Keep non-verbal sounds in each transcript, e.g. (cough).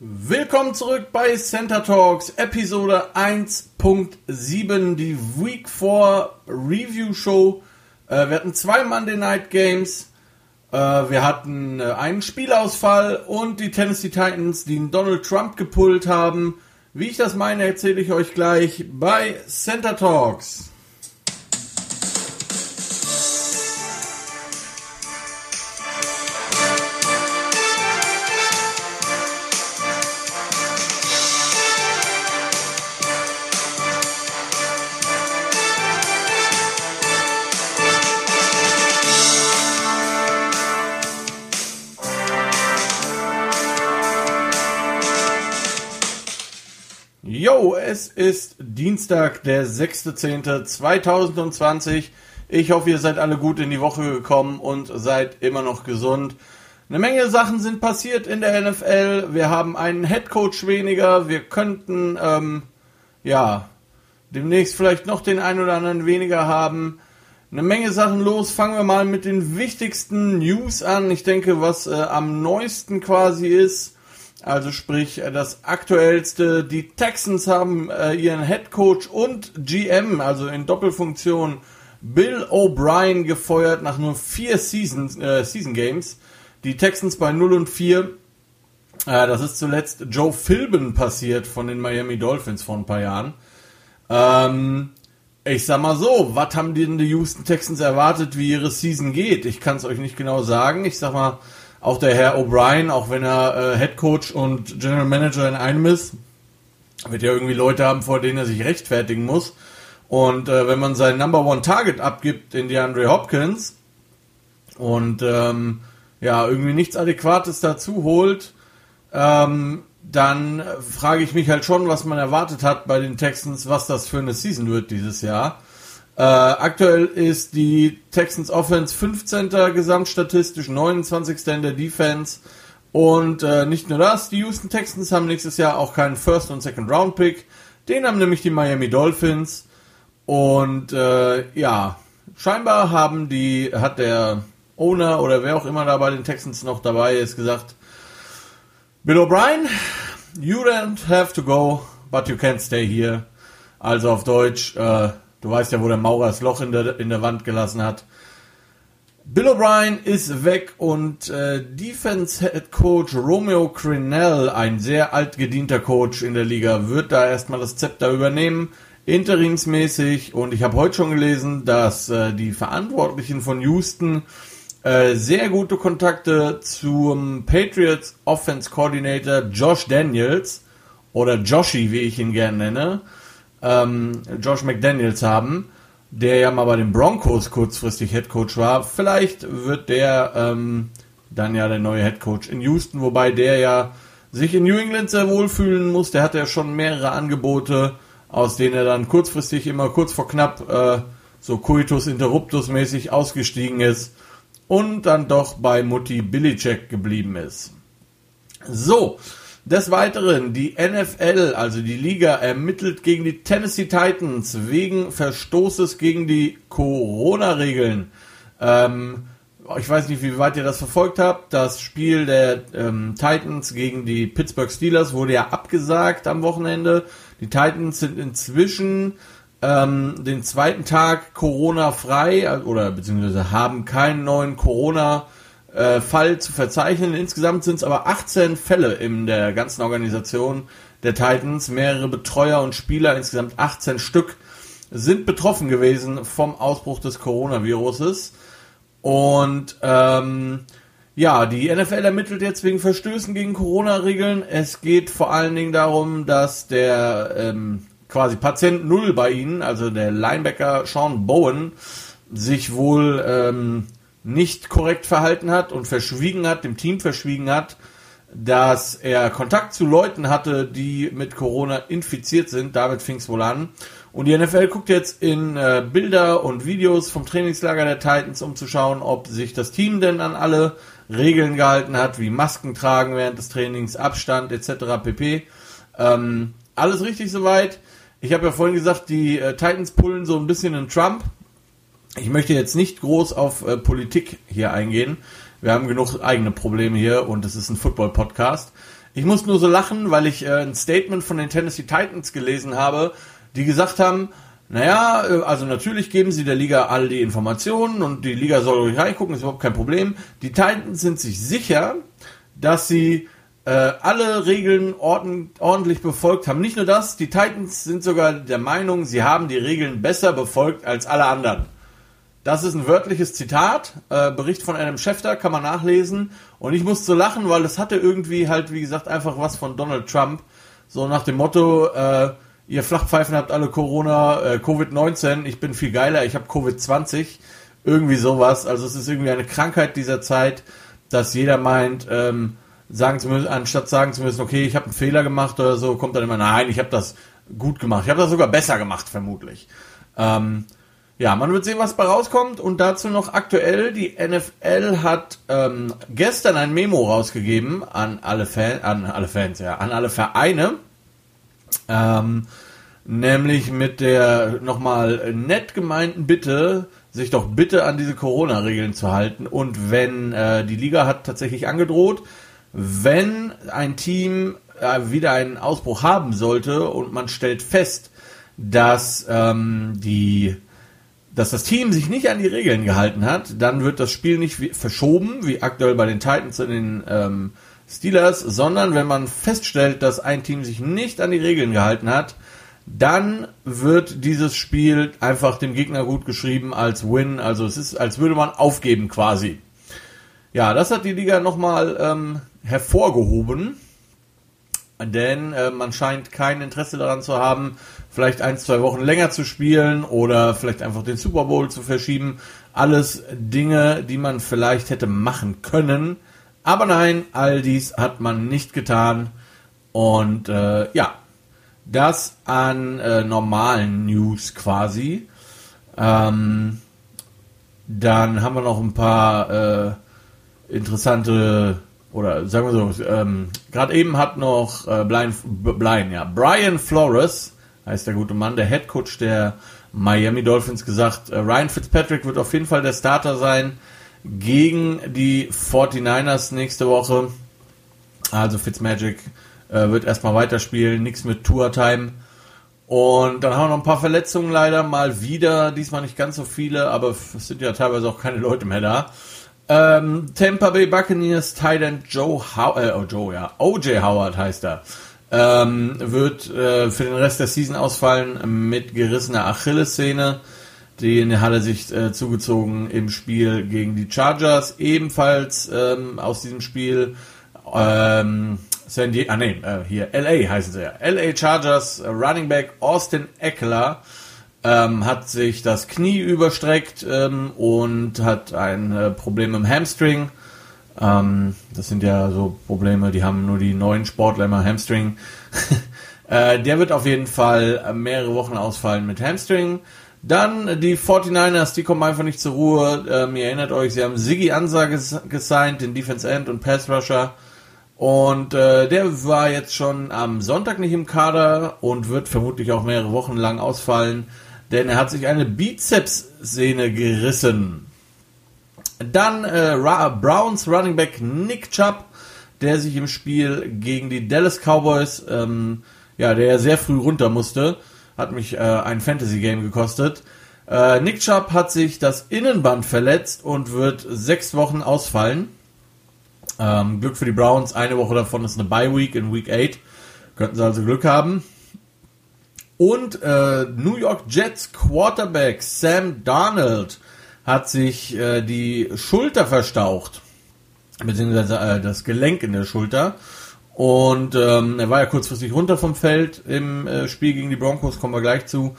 Willkommen zurück bei Center Talks, Episode 1.7, die Week 4 Review Show. Äh, wir hatten zwei Monday Night Games, äh, wir hatten äh, einen Spielausfall und die Tennessee Titans, die Donald Trump gepullt haben. Wie ich das meine, erzähle ich euch gleich bei Center Talks. Ist Dienstag, der 6.10.2020. Ich hoffe, ihr seid alle gut in die Woche gekommen und seid immer noch gesund. Eine Menge Sachen sind passiert in der NFL. Wir haben einen Headcoach weniger. Wir könnten, ähm, ja, demnächst vielleicht noch den einen oder anderen weniger haben. Eine Menge Sachen los. Fangen wir mal mit den wichtigsten News an. Ich denke, was äh, am neuesten quasi ist also sprich, äh, das aktuellste, die Texans haben äh, ihren Head Coach und GM, also in Doppelfunktion, Bill O'Brien gefeuert nach nur vier Seasons, äh, Season Games. Die Texans bei 0 und 4. Äh, das ist zuletzt Joe Philbin passiert von den Miami Dolphins vor ein paar Jahren. Ähm, ich sag mal so, was haben denn die Houston Texans erwartet, wie ihre Season geht? Ich kann es euch nicht genau sagen. Ich sag mal, auch der Herr O'Brien, auch wenn er äh, Head Coach und General Manager in einem ist, wird ja irgendwie Leute haben, vor denen er sich rechtfertigen muss. Und äh, wenn man sein Number One Target abgibt in die Andre Hopkins und ähm, ja, irgendwie nichts Adäquates dazu holt, ähm, dann frage ich mich halt schon, was man erwartet hat bei den Texans, was das für eine Season wird dieses Jahr. Äh, aktuell ist die Texans Offense 15. gesamtstatistisch, 29. in der Defense. Und äh, nicht nur das, die Houston Texans haben nächstes Jahr auch keinen First- und Second-Round-Pick. Den haben nämlich die Miami Dolphins. Und äh, ja, scheinbar haben die, hat der Owner oder wer auch immer da bei den Texans noch dabei ist, gesagt, Bill O'Brien, you don't have to go, but you can stay here. Also auf Deutsch, äh, Du weißt ja, wo der Maurer das Loch in der, in der Wand gelassen hat. Bill O'Brien ist weg und äh, Defense Head Coach Romeo Crinell, ein sehr altgedienter Coach in der Liga, wird da erstmal das Zepter übernehmen, interimsmäßig. Und ich habe heute schon gelesen, dass äh, die Verantwortlichen von Houston äh, sehr gute Kontakte zum Patriots Offense Coordinator Josh Daniels oder Joshi, wie ich ihn gerne nenne, ähm, Josh McDaniels haben, der ja mal bei den Broncos kurzfristig Head Coach war. Vielleicht wird der ähm, dann ja der neue Head Coach in Houston, wobei der ja sich in New England sehr wohlfühlen muss. Der hat ja schon mehrere Angebote, aus denen er dann kurzfristig immer kurz vor knapp äh, so Coitus Interruptus mäßig ausgestiegen ist und dann doch bei Mutti Billycheck geblieben ist. So, des Weiteren, die NFL, also die Liga, ermittelt gegen die Tennessee Titans wegen Verstoßes gegen die Corona-Regeln. Ähm, ich weiß nicht, wie weit ihr das verfolgt habt. Das Spiel der ähm, Titans gegen die Pittsburgh Steelers wurde ja abgesagt am Wochenende. Die Titans sind inzwischen ähm, den zweiten Tag Corona-frei oder beziehungsweise haben keinen neuen Corona- äh, Fall zu verzeichnen. Insgesamt sind es aber 18 Fälle in der ganzen Organisation der Titans. Mehrere Betreuer und Spieler, insgesamt 18 Stück, sind betroffen gewesen vom Ausbruch des Coronaviruses. Und ähm, ja, die NFL ermittelt jetzt wegen Verstößen gegen Corona-Regeln. Es geht vor allen Dingen darum, dass der ähm, quasi Patient Null bei ihnen, also der Linebacker Sean Bowen, sich wohl ähm, nicht korrekt verhalten hat und verschwiegen hat, dem Team verschwiegen hat, dass er Kontakt zu Leuten hatte, die mit Corona infiziert sind. Damit fing es wohl an. Und die NFL guckt jetzt in äh, Bilder und Videos vom Trainingslager der Titans, um zu schauen, ob sich das Team denn an alle Regeln gehalten hat, wie Masken tragen während des Trainings, Abstand etc. pp. Ähm, alles richtig soweit. Ich habe ja vorhin gesagt, die äh, Titans pullen so ein bisschen in Trump. Ich möchte jetzt nicht groß auf äh, Politik hier eingehen. Wir haben genug eigene Probleme hier und es ist ein Football-Podcast. Ich muss nur so lachen, weil ich äh, ein Statement von den Tennessee Titans gelesen habe, die gesagt haben, naja, äh, also natürlich geben sie der Liga all die Informationen und die Liga soll ruhig reingucken, ist überhaupt kein Problem. Die Titans sind sich sicher, dass sie äh, alle Regeln ordentlich befolgt haben. Nicht nur das, die Titans sind sogar der Meinung, sie haben die Regeln besser befolgt als alle anderen. Das ist ein wörtliches Zitat, äh, Bericht von einem Schäfter, kann man nachlesen. Und ich musste lachen, weil das hatte irgendwie halt, wie gesagt, einfach was von Donald Trump. So nach dem Motto, äh, ihr Flachpfeifen habt alle Corona, äh, Covid-19, ich bin viel geiler, ich habe Covid-20. Irgendwie sowas. Also es ist irgendwie eine Krankheit dieser Zeit, dass jeder meint, ähm, sagen zu müssen, anstatt sagen zu müssen, okay, ich habe einen Fehler gemacht oder so, kommt dann immer, nein, ich habe das gut gemacht. Ich habe das sogar besser gemacht, vermutlich. Ähm, ja, man wird sehen, was bei rauskommt. Und dazu noch aktuell, die NFL hat ähm, gestern ein Memo rausgegeben an alle, Fan, an alle Fans, ja, an alle Vereine. Ähm, nämlich mit der nochmal nett gemeinten Bitte, sich doch bitte an diese Corona-Regeln zu halten. Und wenn äh, die Liga hat tatsächlich angedroht, wenn ein Team äh, wieder einen Ausbruch haben sollte und man stellt fest, dass ähm, die dass das Team sich nicht an die Regeln gehalten hat, dann wird das Spiel nicht wie, verschoben, wie aktuell bei den Titans und den ähm, Steelers, sondern wenn man feststellt, dass ein Team sich nicht an die Regeln gehalten hat, dann wird dieses Spiel einfach dem Gegner gut geschrieben als Win. Also es ist, als würde man aufgeben quasi. Ja, das hat die Liga nochmal ähm, hervorgehoben, denn äh, man scheint kein Interesse daran zu haben, vielleicht ein, zwei Wochen länger zu spielen oder vielleicht einfach den Super Bowl zu verschieben. Alles Dinge, die man vielleicht hätte machen können. Aber nein, all dies hat man nicht getan. Und äh, ja, das an äh, normalen News quasi. Ähm, dann haben wir noch ein paar äh, interessante oder sagen wir so, ähm, gerade eben hat noch äh, Brian, Brian, ja, Brian Flores heißt der gute Mann, der Head Coach der Miami Dolphins gesagt, äh, Ryan Fitzpatrick wird auf jeden Fall der Starter sein gegen die 49ers nächste Woche. Also Fitzmagic äh, wird erstmal weiterspielen, nichts mit Tour-Time. Und dann haben wir noch ein paar Verletzungen leider mal wieder, diesmal nicht ganz so viele, aber es sind ja teilweise auch keine Leute mehr da. Ähm, Tampa Bay Buccaneers Titan Joe Howard, äh, oh Joe, ja, OJ Howard heißt er ähm, wird äh, für den Rest der Season ausfallen mit gerissener Achillessehne. Den hat er sich äh, zugezogen im Spiel gegen die Chargers. Ebenfalls ähm, aus diesem Spiel ähm, San Diego, ah nee, äh, hier LA heißen sie ja. LA Chargers äh, Running Back Austin Eckler ähm, hat sich das Knie überstreckt ähm, und hat ein äh, Problem im Hamstring. Ähm, das sind ja so Probleme, die haben nur die neuen Sportler immer Hamstring. (laughs) äh, der wird auf jeden Fall mehrere Wochen ausfallen mit Hamstring. Dann die 49ers, die kommen einfach nicht zur Ruhe. Ähm, ihr erinnert euch, sie haben Siggy Ansage gesigned, den Defense End und Pass Rusher. Und äh, der war jetzt schon am Sonntag nicht im Kader und wird vermutlich auch mehrere Wochen lang ausfallen, denn er hat sich eine Bizeps-Sehne gerissen. Dann äh, Browns Running Back Nick Chubb, der sich im Spiel gegen die Dallas Cowboys, ähm, ja, der sehr früh runter musste, hat mich äh, ein Fantasy Game gekostet. Äh, Nick Chubb hat sich das Innenband verletzt und wird sechs Wochen ausfallen. Ähm, Glück für die Browns, eine Woche davon ist eine Bye Week in Week 8. Könnten sie also Glück haben. Und äh, New York Jets Quarterback Sam Darnold hat sich äh, die Schulter verstaucht, beziehungsweise äh, das Gelenk in der Schulter. Und ähm, er war ja kurzfristig runter vom Feld im äh, Spiel gegen die Broncos, kommen wir gleich zu.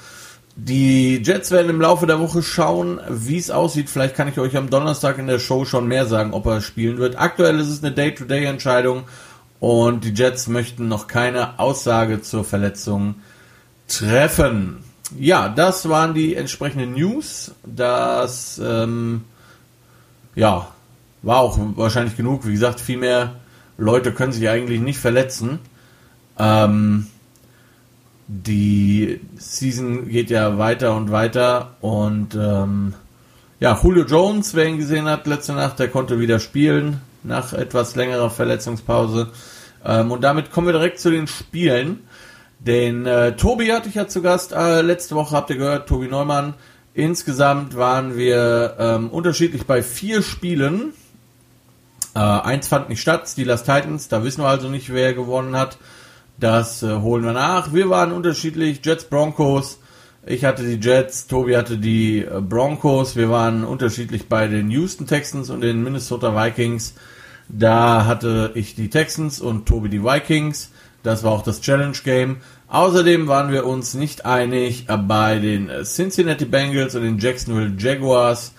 Die Jets werden im Laufe der Woche schauen, wie es aussieht. Vielleicht kann ich euch am Donnerstag in der Show schon mehr sagen, ob er spielen wird. Aktuell ist es eine Day-to-Day-Entscheidung und die Jets möchten noch keine Aussage zur Verletzung treffen ja, das waren die entsprechenden News. Das ähm, ja, war auch wahrscheinlich genug. Wie gesagt, viel mehr Leute können sich eigentlich nicht verletzen. Ähm, die Season geht ja weiter und weiter und ähm, ja, Julio Jones, wer ihn gesehen hat letzte Nacht, der konnte wieder spielen nach etwas längerer Verletzungspause. Ähm, und damit kommen wir direkt zu den Spielen. Den äh, Tobi hatte ich ja zu Gast äh, letzte Woche, habt ihr gehört, Tobi Neumann. Insgesamt waren wir ähm, unterschiedlich bei vier Spielen. Äh, eins fand nicht statt, Steelers Titans, da wissen wir also nicht, wer gewonnen hat. Das äh, holen wir nach. Wir waren unterschiedlich, Jets Broncos. Ich hatte die Jets, Tobi hatte die äh, Broncos. Wir waren unterschiedlich bei den Houston Texans und den Minnesota Vikings. Da hatte ich die Texans und Tobi die Vikings. Das war auch das Challenge Game. Außerdem waren wir uns nicht einig bei den Cincinnati Bengals und den Jacksonville Jaguars.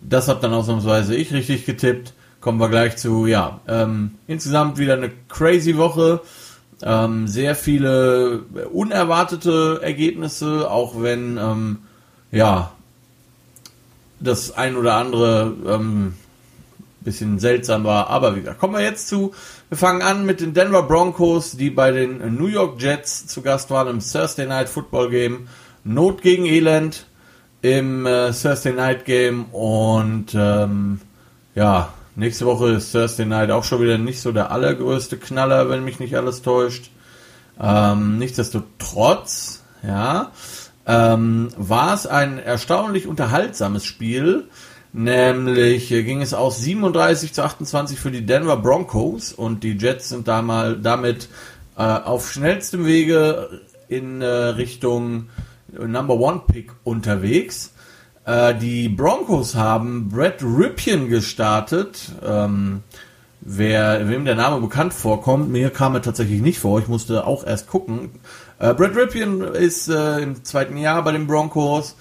Das hat dann ausnahmsweise ich richtig getippt. Kommen wir gleich zu, ja, ähm, insgesamt wieder eine crazy Woche. Ähm, sehr viele unerwartete Ergebnisse, auch wenn, ähm, ja, das ein oder andere ähm, bisschen seltsam war. Aber wie gesagt, kommen wir jetzt zu. Wir fangen an mit den Denver Broncos, die bei den New York Jets zu Gast waren im Thursday Night Football Game. Not gegen Elend im äh, Thursday Night Game und ähm, ja, nächste Woche ist Thursday Night auch schon wieder nicht so der allergrößte Knaller, wenn mich nicht alles täuscht. Ähm, nichtsdestotrotz, ja, ähm, war es ein erstaunlich unterhaltsames Spiel. Nämlich ging es aus 37 zu 28 für die Denver Broncos und die Jets sind da mal damit äh, auf schnellstem Wege in äh, Richtung Number One Pick unterwegs. Äh, die Broncos haben Brett Ripien gestartet. Ähm, wer, wem der Name bekannt vorkommt, mir kam er tatsächlich nicht vor. Ich musste auch erst gucken. Äh, Brett Ripien ist äh, im zweiten Jahr bei den Broncos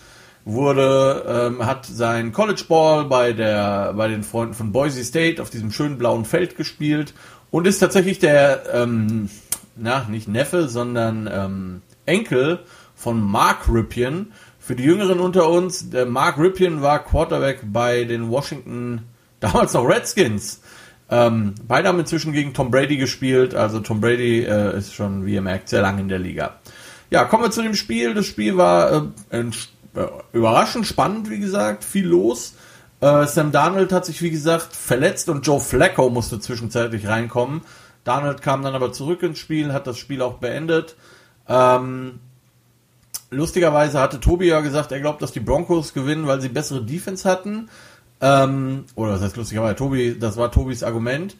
wurde, ähm, hat sein College Ball bei der, bei den Freunden von Boise State auf diesem schönen blauen Feld gespielt und ist tatsächlich der, ähm, na, nicht Neffe, sondern ähm, Enkel von Mark Ripien. Für die Jüngeren unter uns, der Mark Ripien war Quarterback bei den Washington, (laughs) damals noch Redskins. Ähm, beide haben inzwischen gegen Tom Brady gespielt, also Tom Brady äh, ist schon, wie ihr merkt, sehr lange in der Liga. Ja, kommen wir zu dem Spiel. Das Spiel war äh, überraschend spannend, wie gesagt, viel los. Äh, Sam Darnold hat sich, wie gesagt, verletzt und Joe Flacco musste zwischenzeitlich reinkommen. Darnold kam dann aber zurück ins Spiel, hat das Spiel auch beendet. Ähm, lustigerweise hatte Tobi ja gesagt, er glaubt, dass die Broncos gewinnen, weil sie bessere Defense hatten. Ähm, oder was heißt lustigerweise? Tobi, das war Tobis Argument.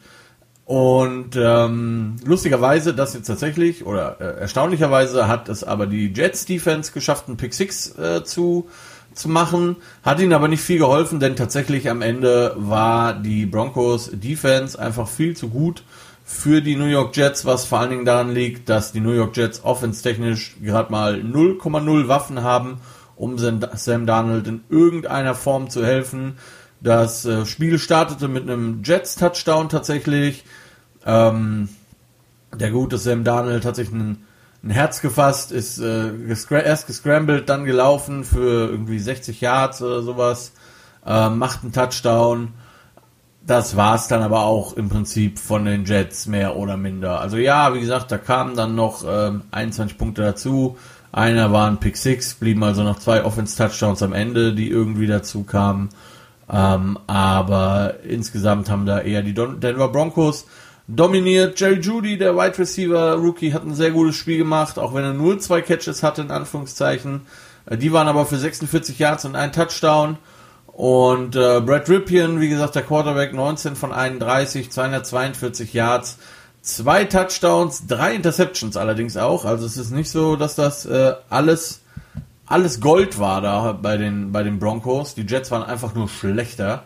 Und ähm, lustigerweise, das jetzt tatsächlich, oder äh, erstaunlicherweise hat es aber die Jets Defense geschafft, einen Pick 6 äh, zu, zu machen. Hat ihnen aber nicht viel geholfen, denn tatsächlich am Ende war die Broncos Defense einfach viel zu gut für die New York Jets, was vor allen Dingen daran liegt, dass die New York Jets offense-technisch gerade mal 0,0 Waffen haben, um Sam Darnold in irgendeiner Form zu helfen. Das äh, Spiel startete mit einem Jets-Touchdown tatsächlich. Ähm, der gute Sam Darnold hat sich ein, Herz gefasst, ist äh, gescra erst gescrambled, dann gelaufen für irgendwie 60 Yards oder sowas, äh, macht einen Touchdown. Das war's dann aber auch im Prinzip von den Jets mehr oder minder. Also ja, wie gesagt, da kamen dann noch ähm, 21 Punkte dazu. Einer war ein Pick 6, blieben also noch zwei Offense-Touchdowns am Ende, die irgendwie dazu kamen. Ähm, aber insgesamt haben da eher die Denver Broncos dominiert. Jerry Judy, der Wide Receiver Rookie, hat ein sehr gutes Spiel gemacht, auch wenn er nur zwei Catches hatte, in Anführungszeichen. Äh, die waren aber für 46 Yards und ein Touchdown. Und äh, Brad Ripien, wie gesagt, der Quarterback, 19 von 31, 242 Yards, zwei Touchdowns, drei Interceptions allerdings auch. Also es ist nicht so, dass das äh, alles alles Gold war da bei den, bei den Broncos. Die Jets waren einfach nur schlechter.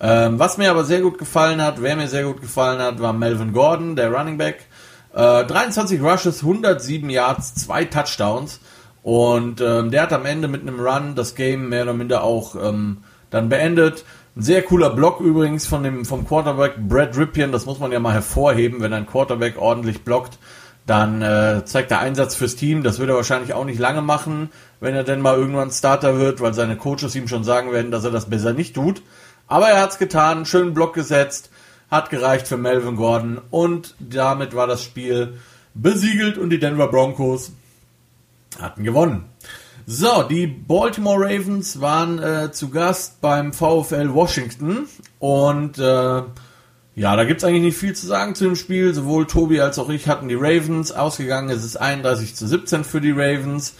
Ähm, was mir aber sehr gut gefallen hat, wer mir sehr gut gefallen hat, war Melvin Gordon, der Running Back. Äh, 23 Rushes, 107 Yards, zwei Touchdowns. Und ähm, der hat am Ende mit einem Run das Game mehr oder minder auch ähm, dann beendet. Ein sehr cooler Block übrigens von dem, vom Quarterback Brad Ripien. Das muss man ja mal hervorheben, wenn ein Quarterback ordentlich blockt dann äh, zeigt er Einsatz fürs Team. Das wird er wahrscheinlich auch nicht lange machen, wenn er denn mal irgendwann Starter wird, weil seine Coaches ihm schon sagen werden, dass er das besser nicht tut. Aber er hat's getan, schönen Block gesetzt, hat gereicht für Melvin Gordon und damit war das Spiel besiegelt und die Denver Broncos hatten gewonnen. So, die Baltimore Ravens waren äh, zu Gast beim VfL Washington und äh, ja, da gibt's eigentlich nicht viel zu sagen zu dem Spiel. Sowohl Tobi als auch ich hatten die Ravens. Ausgegangen ist es 31 zu 17 für die Ravens.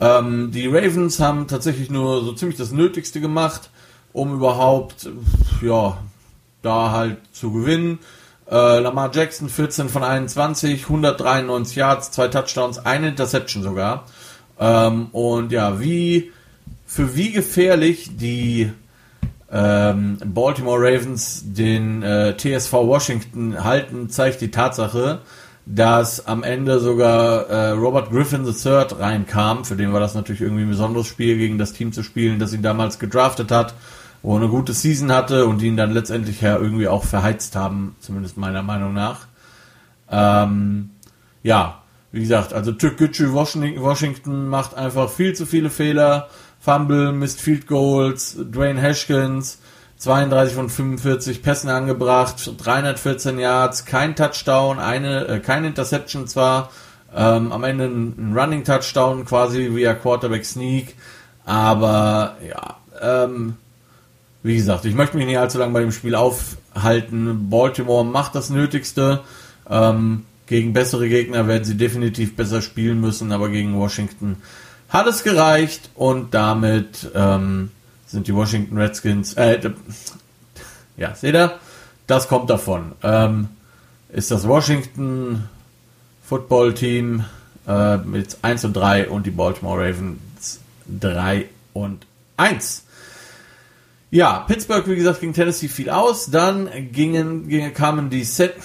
Ähm, die Ravens haben tatsächlich nur so ziemlich das Nötigste gemacht, um überhaupt, ja, da halt zu gewinnen. Äh, Lamar Jackson 14 von 21, 193 Yards, zwei Touchdowns, eine Interception sogar. Ähm, und ja, wie für wie gefährlich die ähm, Baltimore Ravens den äh, TSV Washington halten, zeigt die Tatsache, dass am Ende sogar äh, Robert Griffin III reinkam. Für den war das natürlich irgendwie ein besonderes Spiel, gegen das Team zu spielen, das ihn damals gedraftet hat, wo er eine gute Season hatte und ihn dann letztendlich ja irgendwie auch verheizt haben, zumindest meiner Meinung nach. Ähm, ja, wie gesagt, also Türkgücü Washington macht einfach viel zu viele Fehler. Fumble, Missed Field Goals, Dwayne Haskins, 32 von 45 Pässen angebracht, 314 Yards, kein Touchdown, eine, äh, kein Interception zwar, ähm, am Ende ein, ein, Running Touchdown quasi via Quarterback Sneak, aber ja, ähm, wie gesagt, ich möchte mich nicht allzu lange bei dem Spiel aufhalten. Baltimore macht das Nötigste. Ähm, gegen bessere Gegner werden sie definitiv besser spielen müssen, aber gegen Washington hat es gereicht und damit ähm, sind die Washington Redskins, äh, ja, seht ihr, das kommt davon. Ähm, ist das Washington Football Team äh, mit 1 und 3 und die Baltimore Ravens 3 und 1. Ja, Pittsburgh, wie gesagt, gegen Tennessee fiel aus. Dann gingen, gingen kamen die Set,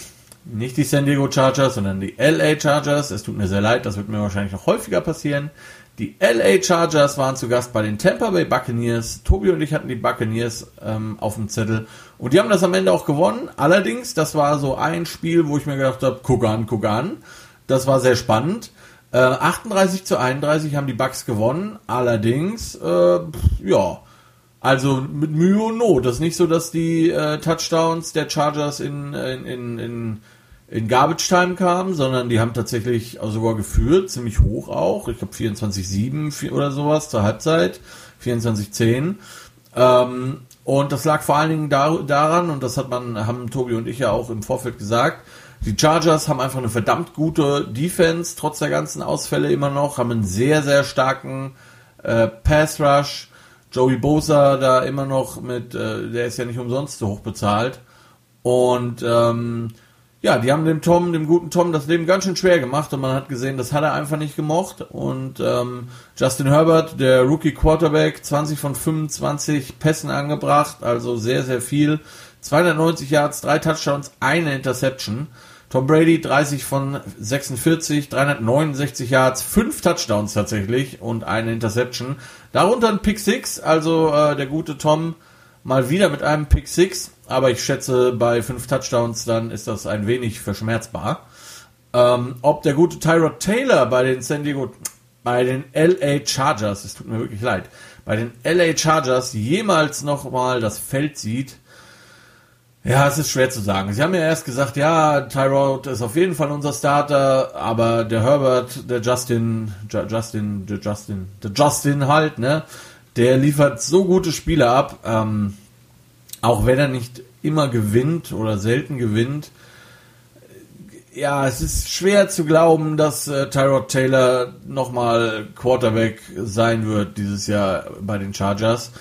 nicht die San Diego Chargers, sondern die LA Chargers. Es tut mir sehr leid, das wird mir wahrscheinlich noch häufiger passieren. Die LA Chargers waren zu Gast bei den Tampa Bay Buccaneers. Tobi und ich hatten die Buccaneers ähm, auf dem Zettel. Und die haben das am Ende auch gewonnen. Allerdings, das war so ein Spiel, wo ich mir gedacht habe, guck an, guck an. Das war sehr spannend. Äh, 38 zu 31 haben die Bucks gewonnen. Allerdings, äh, ja, also mit Mühe und Not. Das ist nicht so, dass die äh, Touchdowns der Chargers in, in, in, in in Garbage Time kam, sondern die haben tatsächlich sogar geführt, ziemlich hoch auch. Ich glaube 24-7 oder sowas zur Halbzeit, 24-10. Ähm, und das lag vor allen Dingen da, daran, und das hat man, haben Tobi und ich ja auch im Vorfeld gesagt, die Chargers haben einfach eine verdammt gute Defense, trotz der ganzen Ausfälle immer noch, haben einen sehr, sehr starken äh, Pass Rush. Joey Bosa da immer noch mit, äh, der ist ja nicht umsonst so hoch bezahlt. Und ähm, ja, die haben dem Tom, dem guten Tom, das Leben ganz schön schwer gemacht und man hat gesehen, das hat er einfach nicht gemocht. Und ähm, Justin Herbert, der Rookie Quarterback, 20 von 25 Pässen angebracht, also sehr, sehr viel. 290 Yards, drei Touchdowns, eine Interception. Tom Brady 30 von 46, 369 Yards, fünf Touchdowns tatsächlich und eine Interception. Darunter ein Pick Six, also äh, der gute Tom mal wieder mit einem Pick Six aber ich schätze, bei fünf Touchdowns dann ist das ein wenig verschmerzbar. Ähm, ob der gute Tyrod Taylor bei den San Diego, bei den LA Chargers, es tut mir wirklich leid, bei den LA Chargers jemals nochmal das Feld sieht, ja, es ist schwer zu sagen. Sie haben ja erst gesagt, ja, Tyrod ist auf jeden Fall unser Starter, aber der Herbert, der Justin, Justin, der Justin, der Justin halt, ne, der liefert so gute Spiele ab. Ähm, auch wenn er nicht immer gewinnt oder selten gewinnt, ja, es ist schwer zu glauben, dass äh, Tyrod Taylor nochmal Quarterback sein wird dieses Jahr bei den Chargers.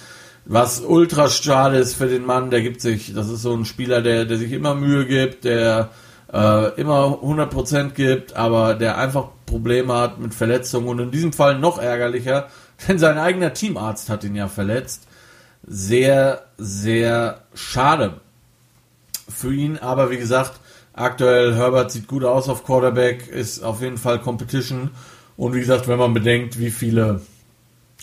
Was ultra schade ist für den Mann, der gibt sich, das ist so ein Spieler, der, der sich immer Mühe gibt, der äh, immer 100% gibt, aber der einfach Probleme hat mit Verletzungen und in diesem Fall noch ärgerlicher, denn sein eigener Teamarzt hat ihn ja verletzt sehr, sehr schade für ihn. Aber wie gesagt, aktuell Herbert sieht gut aus auf Quarterback, ist auf jeden Fall Competition. Und wie gesagt, wenn man bedenkt, wie viele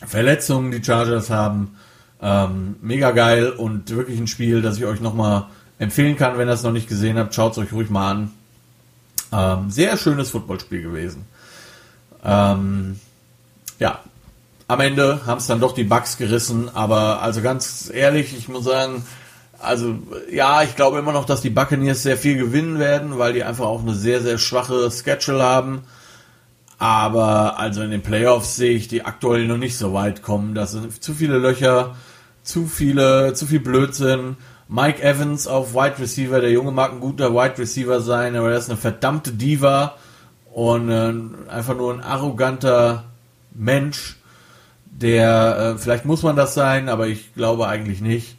Verletzungen die Chargers haben, ähm, mega geil und wirklich ein Spiel, das ich euch nochmal empfehlen kann, wenn ihr es noch nicht gesehen habt. Schaut es euch ruhig mal an. Ähm, sehr schönes Footballspiel gewesen. Ähm, ja, am Ende haben es dann doch die Bugs gerissen, aber also ganz ehrlich, ich muss sagen, also ja, ich glaube immer noch, dass die Buccaneers sehr viel gewinnen werden, weil die einfach auch eine sehr, sehr schwache Schedule haben. Aber also in den Playoffs sehe ich die aktuell noch nicht so weit kommen. Das sind zu viele Löcher, zu viele, zu viel Blödsinn. Mike Evans auf Wide Receiver, der Junge mag ein guter Wide Receiver sein, aber er ist eine verdammte Diva und äh, einfach nur ein arroganter Mensch, der, äh, vielleicht muss man das sein, aber ich glaube eigentlich nicht.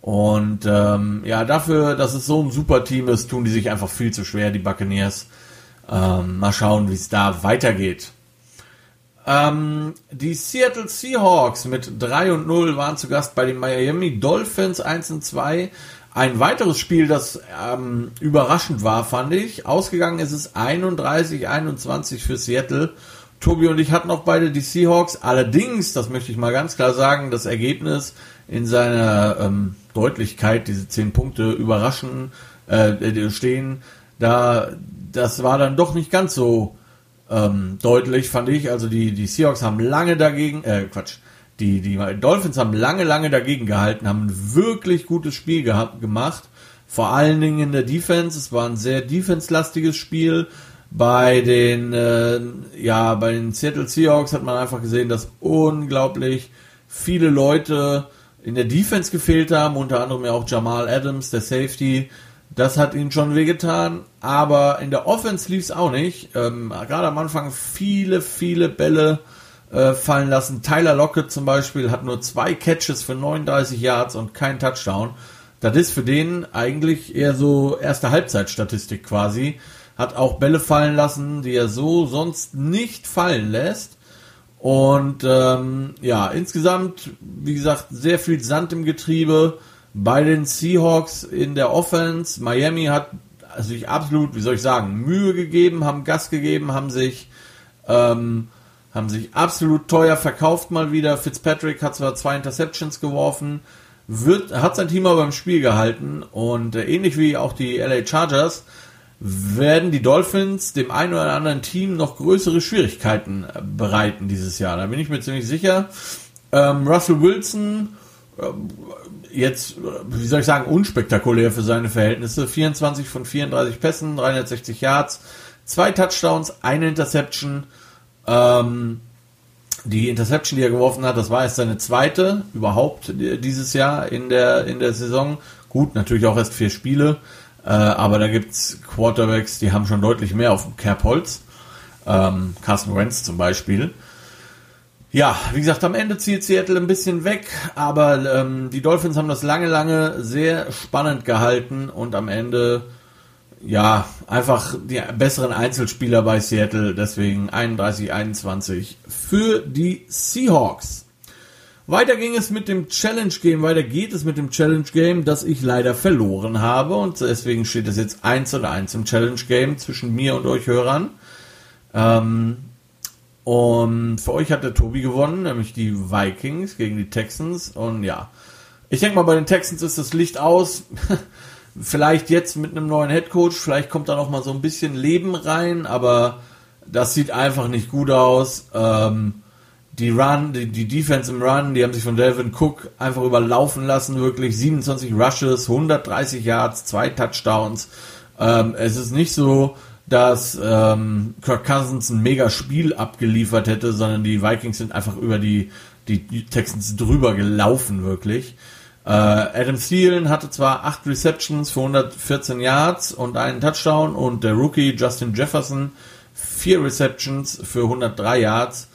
Und ähm, ja, dafür, dass es so ein super Team ist, tun die sich einfach viel zu schwer, die Buccaneers. Ähm, mal schauen, wie es da weitergeht. Ähm, die Seattle Seahawks mit 3 und 0 waren zu Gast bei den Miami Dolphins 1 und 2. Ein weiteres Spiel, das ähm, überraschend war, fand ich. Ausgegangen ist es 31-21 für Seattle. Tobi und ich hatten auch beide die Seahawks. Allerdings, das möchte ich mal ganz klar sagen, das Ergebnis in seiner ähm, Deutlichkeit, diese 10 Punkte überraschen, äh, stehen, da, das war dann doch nicht ganz so ähm, deutlich, fand ich. Also die, die Seahawks haben lange dagegen, äh, Quatsch, die, die Dolphins haben lange, lange dagegen gehalten, haben ein wirklich gutes Spiel gehabt, gemacht. Vor allen Dingen in der Defense. Es war ein sehr defense-lastiges Spiel. Bei den, äh, ja, bei den Seattle Seahawks hat man einfach gesehen, dass unglaublich viele Leute in der Defense gefehlt haben, unter anderem ja auch Jamal Adams, der Safety, das hat ihnen schon wehgetan, aber in der Offense lief es auch nicht. Ähm, Gerade am Anfang viele, viele Bälle äh, fallen lassen. Tyler Lockett zum Beispiel hat nur zwei Catches für 39 Yards und keinen Touchdown. Das ist für den eigentlich eher so erste Halbzeitstatistik quasi. Hat auch Bälle fallen lassen, die er so sonst nicht fallen lässt. Und ähm, ja, insgesamt, wie gesagt, sehr viel Sand im Getriebe bei den Seahawks in der Offense. Miami hat sich absolut, wie soll ich sagen, Mühe gegeben, haben Gas gegeben, haben sich, ähm, haben sich absolut teuer verkauft mal wieder. Fitzpatrick hat zwar zwei Interceptions geworfen, wird, hat sein Team aber im Spiel gehalten und äh, ähnlich wie auch die LA Chargers werden die Dolphins dem einen oder anderen Team noch größere Schwierigkeiten äh, bereiten dieses Jahr. Da bin ich mir ziemlich sicher. Ähm, Russell Wilson ähm, jetzt, wie soll ich sagen, unspektakulär für seine Verhältnisse. 24 von 34 Pässen, 360 Yards, zwei Touchdowns, eine Interception. Ähm, die Interception, die er geworfen hat, das war erst seine zweite überhaupt dieses Jahr in der, in der Saison. Gut, natürlich auch erst vier Spiele, äh, aber da gibt's Quarterbacks, die haben schon deutlich mehr auf dem Kerbholz. Ähm, Carson Wentz zum Beispiel. Ja, wie gesagt, am Ende zieht Seattle ein bisschen weg, aber ähm, die Dolphins haben das lange, lange sehr spannend gehalten und am Ende ja einfach die besseren Einzelspieler bei Seattle, deswegen 31-21 für die Seahawks. Weiter ging es mit dem Challenge Game, weiter geht es mit dem Challenge Game, das ich leider verloren habe und deswegen steht es jetzt 1 und 1 im Challenge Game zwischen mir und euch Hörern. Ähm, und für euch hat der Tobi gewonnen, nämlich die Vikings gegen die Texans. Und ja, ich denke mal, bei den Texans ist das Licht aus. (laughs) vielleicht jetzt mit einem neuen Headcoach, vielleicht kommt da noch mal so ein bisschen Leben rein, aber das sieht einfach nicht gut aus. Ähm, die Run, die, die Defense im Run, die haben sich von Delvin Cook einfach überlaufen lassen, wirklich 27 Rushes, 130 Yards, zwei Touchdowns. Ähm, es ist nicht so, dass ähm, Kirk Cousins ein mega Spiel abgeliefert hätte, sondern die Vikings sind einfach über die, die Texans drüber gelaufen, wirklich. Äh, Adam Thielen hatte zwar acht Receptions für 114 Yards und einen Touchdown und der Rookie Justin Jefferson vier Receptions für 103 Yards,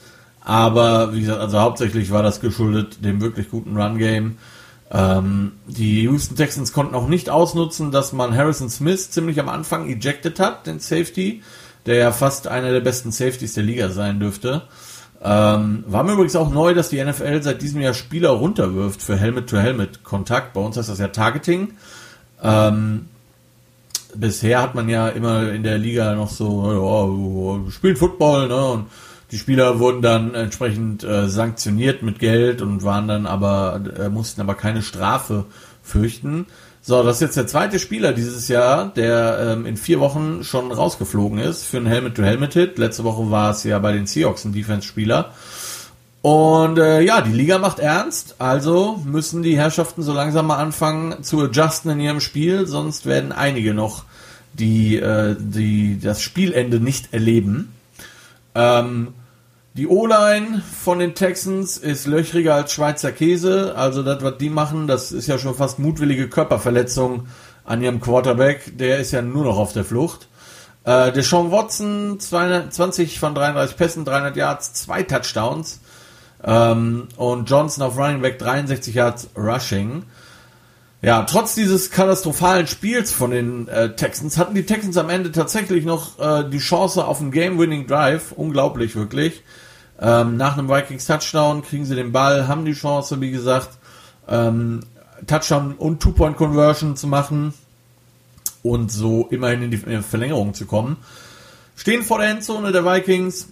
aber wie gesagt, also hauptsächlich war das geschuldet dem wirklich guten Run-Game. Ähm, die Houston Texans konnten auch nicht ausnutzen, dass man Harrison Smith ziemlich am Anfang ejected hat, den Safety, der ja fast einer der besten Safeties der Liga sein dürfte. Ähm, war mir übrigens auch neu, dass die NFL seit diesem Jahr Spieler runterwirft für Helmet-to-Helmet-Kontakt. Bei uns heißt das ja Targeting. Ähm, bisher hat man ja immer in der Liga noch so, ja, spielt Football, ne? Und die Spieler wurden dann entsprechend äh, sanktioniert mit Geld und waren dann aber, äh, mussten aber keine Strafe fürchten. So, das ist jetzt der zweite Spieler dieses Jahr, der ähm, in vier Wochen schon rausgeflogen ist für einen Helmet-to-Helmet-Hit. Letzte Woche war es ja bei den Seahawks ein Defense-Spieler. Und äh, ja, die Liga macht ernst, also müssen die Herrschaften so langsam mal anfangen zu adjusten in ihrem Spiel, sonst werden einige noch die, äh, die das Spielende nicht erleben. Ähm, die O-Line von den Texans ist löchriger als Schweizer Käse. Also das, was die machen, das ist ja schon fast mutwillige Körperverletzung an ihrem Quarterback. Der ist ja nur noch auf der Flucht. Äh, der Sean Watson, 20 von 33 Pässen, 300 Yards, zwei Touchdowns. Ähm, und Johnson auf Running Back 63 Yards Rushing. Ja, trotz dieses katastrophalen Spiels von den äh, Texans hatten die Texans am Ende tatsächlich noch äh, die Chance auf einen Game-Winning Drive. Unglaublich, wirklich. Ähm, nach einem Vikings Touchdown kriegen sie den Ball, haben die Chance, wie gesagt, ähm, Touchdown und Two-Point-Conversion zu machen und so immerhin in die, Verlängerung zu kommen. Stehen vor der Endzone der Vikings.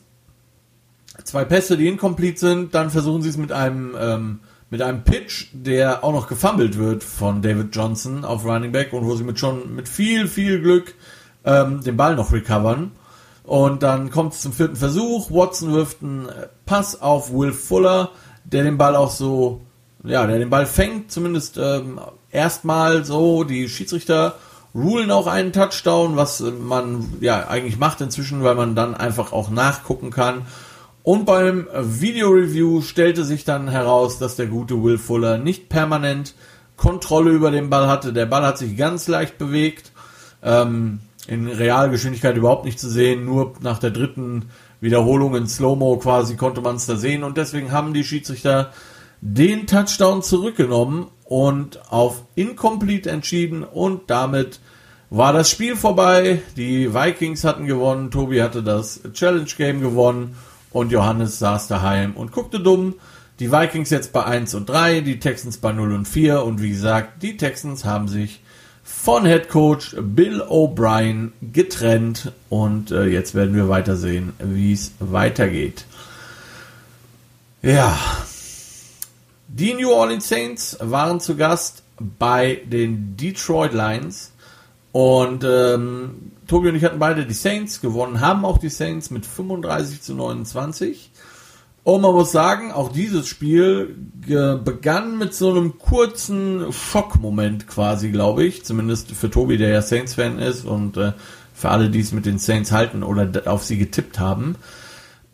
Zwei Pässe, die incomplete sind. Dann versuchen sie es mit einem, ähm, mit einem Pitch, der auch noch gefummelt wird von David Johnson auf Running Back und wo sie mit schon mit viel, viel Glück ähm, den Ball noch recovern. Und dann kommt es zum vierten Versuch. Watson wirft einen Pass auf Will Fuller, der den Ball auch so, ja, der den Ball fängt, zumindest ähm, erstmal so. Die Schiedsrichter rulen auch einen Touchdown, was man ja eigentlich macht inzwischen, weil man dann einfach auch nachgucken kann. Und beim Video-Review stellte sich dann heraus, dass der gute Will Fuller nicht permanent Kontrolle über den Ball hatte. Der Ball hat sich ganz leicht bewegt. Ähm, in Realgeschwindigkeit überhaupt nicht zu sehen, nur nach der dritten Wiederholung in Slow-Mo quasi konnte man es da sehen und deswegen haben die Schiedsrichter den Touchdown zurückgenommen und auf incomplete entschieden und damit war das Spiel vorbei. Die Vikings hatten gewonnen, Tobi hatte das Challenge Game gewonnen und Johannes saß daheim und guckte dumm. Die Vikings jetzt bei 1 und 3, die Texans bei 0 und 4 und wie gesagt, die Texans haben sich von Head Coach Bill O'Brien getrennt und äh, jetzt werden wir weiter sehen, wie es weitergeht. Ja, die New Orleans Saints waren zu Gast bei den Detroit Lions und ähm, Tobi und ich hatten beide die Saints gewonnen, haben auch die Saints mit 35 zu 29. Und man muss sagen, auch dieses Spiel begann mit so einem kurzen Schockmoment quasi, glaube ich. Zumindest für Tobi, der ja Saints-Fan ist und äh, für alle, die es mit den Saints halten oder auf sie getippt haben.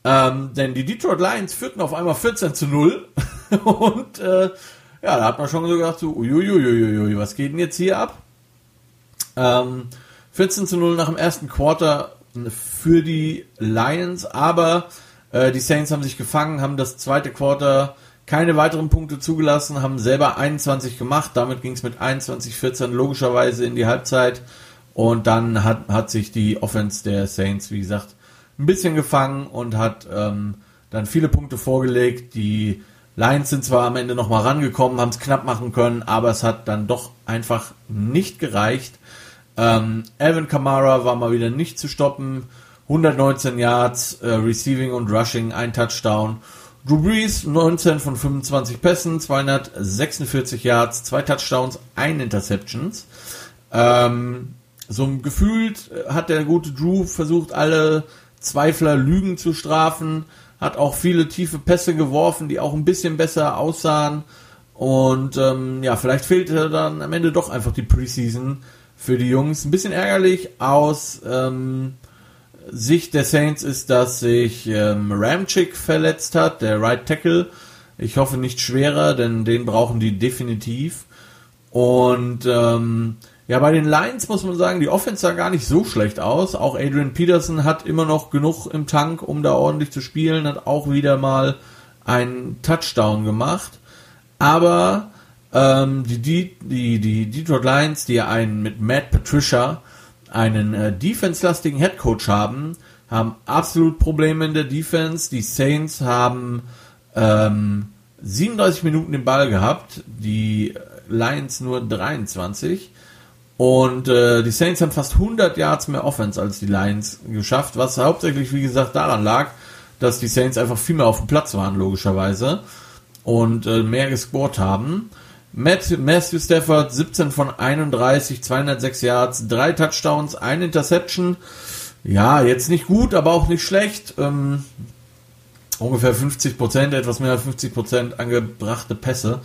Ähm, denn die Detroit Lions führten auf einmal 14 zu 0. (laughs) und äh, ja, da hat man schon so gedacht, so, uiuiuiui, was geht denn jetzt hier ab? Ähm, 14 zu 0 nach dem ersten Quarter für die Lions, aber äh, die Saints haben sich gefangen, haben das zweite Quarter keine weiteren Punkte zugelassen, haben selber 21 gemacht. Damit ging es mit 21-14 logischerweise in die Halbzeit. Und dann hat, hat sich die Offense der Saints, wie gesagt, ein bisschen gefangen und hat ähm, dann viele Punkte vorgelegt. Die Lions sind zwar am Ende nochmal rangekommen, haben es knapp machen können, aber es hat dann doch einfach nicht gereicht. Ähm, Alvin Kamara war mal wieder nicht zu stoppen. 119 Yards, äh, Receiving und Rushing, ein Touchdown. Drew Brees 19 von 25 Pässen, 246 Yards, zwei Touchdowns, ein Interceptions. Ähm, so gefühlt hat der gute Drew versucht, alle Zweifler Lügen zu strafen, hat auch viele tiefe Pässe geworfen, die auch ein bisschen besser aussahen. Und ähm, ja, vielleicht fehlte dann am Ende doch einfach die Preseason für die Jungs. Ein bisschen ärgerlich aus ähm, Sicht der Saints ist, dass sich ähm, Ramchick verletzt hat, der Right Tackle. Ich hoffe nicht schwerer, denn den brauchen die definitiv. Und ähm, ja, bei den Lions muss man sagen, die Offense sah gar nicht so schlecht aus. Auch Adrian Peterson hat immer noch genug im Tank, um da ordentlich zu spielen, hat auch wieder mal einen Touchdown gemacht. Aber ähm, die, die, die, die Detroit Lions, die einen mit Matt Patricia einen äh, defense-lastigen Headcoach haben, haben absolut Probleme in der Defense. Die Saints haben ähm, 37 Minuten den Ball gehabt, die Lions nur 23. Und äh, die Saints haben fast 100 Yards mehr Offense als die Lions geschafft, was hauptsächlich, wie gesagt, daran lag, dass die Saints einfach viel mehr auf dem Platz waren, logischerweise, und äh, mehr gescored haben. Matt, Matthew Stafford 17 von 31, 206 Yards, drei Touchdowns, ein Interception. Ja, jetzt nicht gut, aber auch nicht schlecht. Ähm, ungefähr 50 Prozent, etwas mehr als 50 Prozent angebrachte Pässe.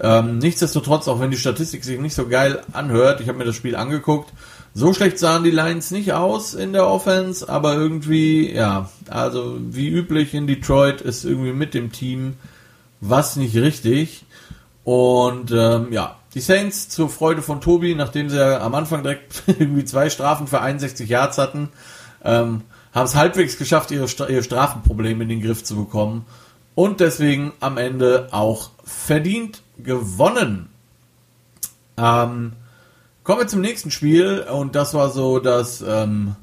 Ähm, nichtsdestotrotz, auch wenn die Statistik sich nicht so geil anhört, ich habe mir das Spiel angeguckt, So schlecht sahen die Lions nicht aus in der Offense, aber irgendwie, ja, also wie üblich in Detroit ist irgendwie mit dem Team was nicht richtig. Und ähm, ja, die Saints zur Freude von Tobi, nachdem sie ja am Anfang direkt (laughs) irgendwie zwei Strafen für 61 Yards hatten, ähm, haben es halbwegs geschafft, ihre, ihre Strafenprobleme in den Griff zu bekommen. Und deswegen am Ende auch verdient gewonnen. Ähm, kommen wir zum nächsten Spiel. Und das war so das, ähm,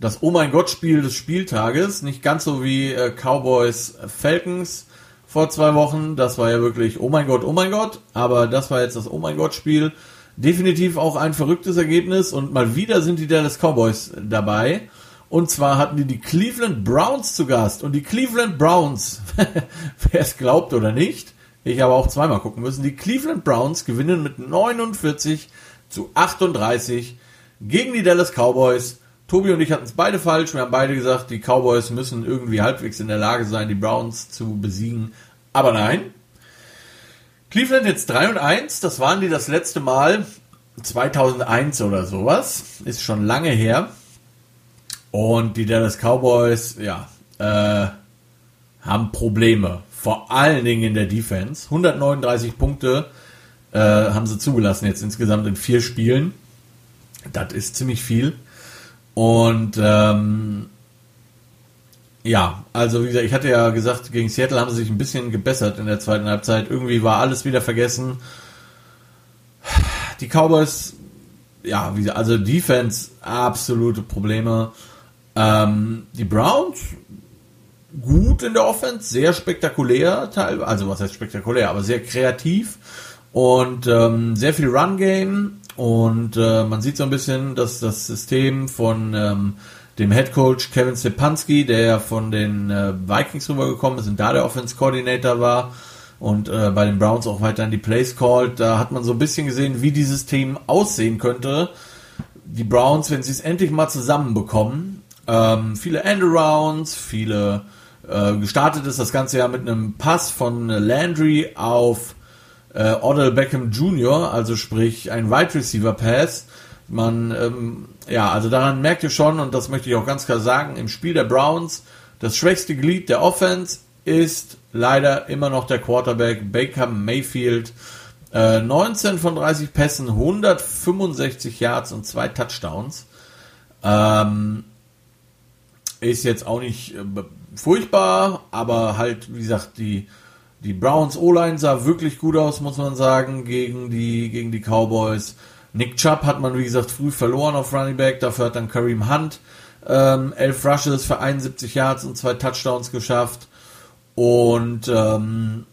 das Oh mein Gott Spiel des Spieltages. Nicht ganz so wie äh, Cowboys Falcons vor zwei Wochen. Das war ja wirklich Oh mein Gott, oh mein Gott. Aber das war jetzt das Oh mein Gott Spiel. Definitiv auch ein verrücktes Ergebnis. Und mal wieder sind die Dallas Cowboys dabei. Und zwar hatten die die Cleveland Browns zu Gast. Und die Cleveland Browns, (laughs) wer es glaubt oder nicht, ich habe auch zweimal gucken müssen, die Cleveland Browns gewinnen mit 49 zu 38 gegen die Dallas Cowboys. Tobi und ich hatten es beide falsch. Wir haben beide gesagt, die Cowboys müssen irgendwie halbwegs in der Lage sein, die Browns zu besiegen. Aber nein. Cleveland jetzt 3 und 1. Das waren die das letzte Mal 2001 oder sowas. Ist schon lange her. Und die Dallas Cowboys, ja, äh, haben Probleme. Vor allen Dingen in der Defense. 139 Punkte äh, haben sie zugelassen jetzt insgesamt in vier Spielen. Das ist ziemlich viel. Und ähm, ja, also wie gesagt, ich hatte ja gesagt, gegen Seattle haben sie sich ein bisschen gebessert in der zweiten Halbzeit. Irgendwie war alles wieder vergessen. Die Cowboys, ja, wie, also Defense, absolute Probleme. Ähm, die Browns gut in der Offense, sehr spektakulär, also was heißt spektakulär, aber sehr kreativ und ähm, sehr viel Run Game und äh, man sieht so ein bisschen, dass das System von ähm, dem Head Coach Kevin Stepanski, der ja von den äh, Vikings rübergekommen ist und da der Offense Coordinator war und äh, bei den Browns auch weiterhin die Plays called, da hat man so ein bisschen gesehen, wie dieses Team aussehen könnte. Die Browns, wenn sie es endlich mal zusammenbekommen, ähm, viele Endarounds, viele äh, gestartet ist das Ganze ja mit einem Pass von Landry auf äh, Odell Beckham Jr., also sprich ein Wide Receiver Pass. Man, ähm, ja, also daran merkt ihr schon, und das möchte ich auch ganz klar sagen, im Spiel der Browns, das schwächste Glied der Offense ist leider immer noch der Quarterback Baker Mayfield. Äh, 19 von 30 Pässen, 165 Yards und zwei Touchdowns. Ähm, ist jetzt auch nicht äh, furchtbar, aber halt, wie gesagt, die, die Browns O-Line sah wirklich gut aus, muss man sagen, gegen die, gegen die Cowboys. Nick Chubb hat man, wie gesagt, früh verloren auf Running Back, dafür hat dann Kareem Hunt ähm, elf Rushes für 71 Yards und zwei Touchdowns geschafft. Und ähm,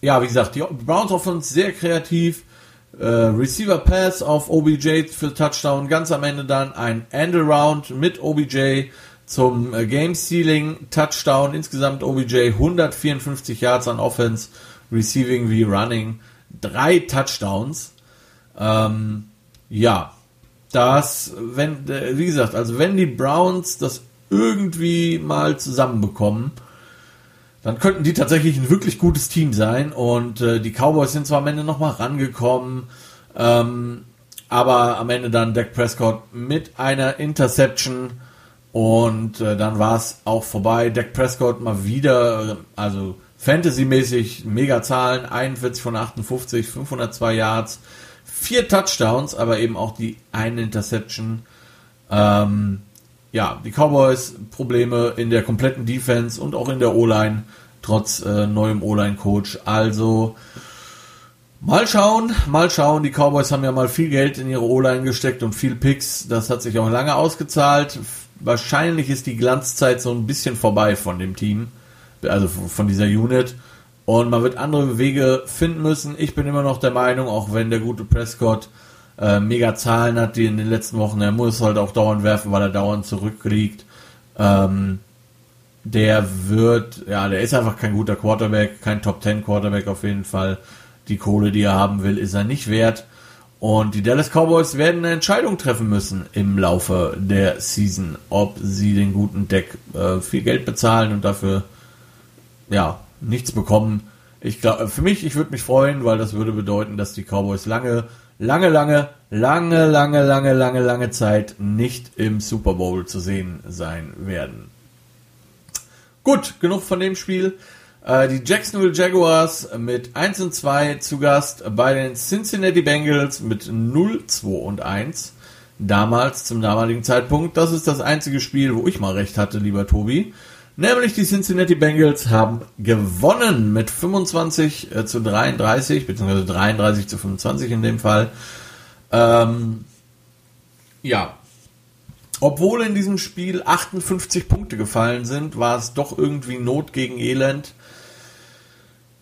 ja, wie gesagt, die Browns Offense sehr kreativ. Äh, Receiver Pass auf OBJ für Touchdown. Ganz am Ende dann ein End Around mit OBJ zum äh, Game Stealing Touchdown. Insgesamt OBJ 154 Yards an Offense, Receiving wie Running. Drei Touchdowns. Ähm, ja, das, wenn, äh, wie gesagt, also wenn die Browns das irgendwie mal zusammenbekommen, dann könnten die tatsächlich ein wirklich gutes Team sein. Und äh, die Cowboys sind zwar am Ende nochmal rangekommen, ähm, aber am Ende dann Dak Prescott mit einer Interception und äh, dann war es auch vorbei. Dak Prescott mal wieder, also Fantasy-mäßig mega Zahlen, 41 von 58, 502 Yards, vier Touchdowns, aber eben auch die eine Interception. Ähm, ja, die Cowboys Probleme in der kompletten Defense und auch in der O-Line, trotz äh, neuem O-Line-Coach. Also mal schauen, mal schauen. Die Cowboys haben ja mal viel Geld in ihre O-Line gesteckt und viel Picks. Das hat sich auch lange ausgezahlt wahrscheinlich ist die Glanzzeit so ein bisschen vorbei von dem Team, also von dieser Unit. Und man wird andere Wege finden müssen. Ich bin immer noch der Meinung, auch wenn der gute Prescott äh, mega Zahlen hat, die in den letzten Wochen, er muss halt auch dauernd werfen, weil er dauernd zurückliegt. Ähm, der wird, ja, der ist einfach kein guter Quarterback, kein Top 10 Quarterback auf jeden Fall. Die Kohle, die er haben will, ist er nicht wert. Und die Dallas Cowboys werden eine Entscheidung treffen müssen im Laufe der Season, ob sie den guten Deck äh, viel Geld bezahlen und dafür ja nichts bekommen. Ich glaube, für mich, ich würde mich freuen, weil das würde bedeuten, dass die Cowboys lange lange, lange, lange, lange, lange, lange, lange Zeit nicht im Super Bowl zu sehen sein werden. Gut, genug von dem Spiel. Äh, die Jacksonville Jaguars mit 1 und 2 zu Gast bei den Cincinnati Bengals mit 0, 2 und 1. Damals, zum damaligen Zeitpunkt. Das ist das einzige Spiel, wo ich mal recht hatte, lieber Tobi. Nämlich die Cincinnati Bengals haben gewonnen mit 25 äh, zu 33, beziehungsweise 33 zu 25 in dem Fall. Ähm, ja. Obwohl in diesem Spiel 58 Punkte gefallen sind, war es doch irgendwie Not gegen Elend.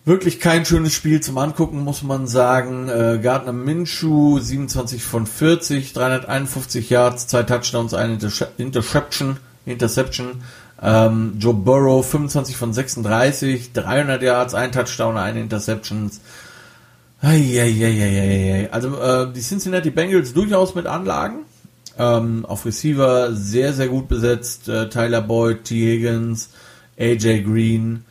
Wirklich kein schönes Spiel zum Angucken, muss man sagen. Äh, Gardner Minshew, 27 von 40, 351 Yards, zwei Touchdowns, eine Interception. Interception. Ähm, Joe Burrow, 25 von 36, 300 Yards, ein Touchdown, eine Interception. Also äh, die Cincinnati Bengals durchaus mit Anlagen. Ähm, auf Receiver sehr, sehr gut besetzt. Äh, Tyler Boyd, T. Higgins, AJ Green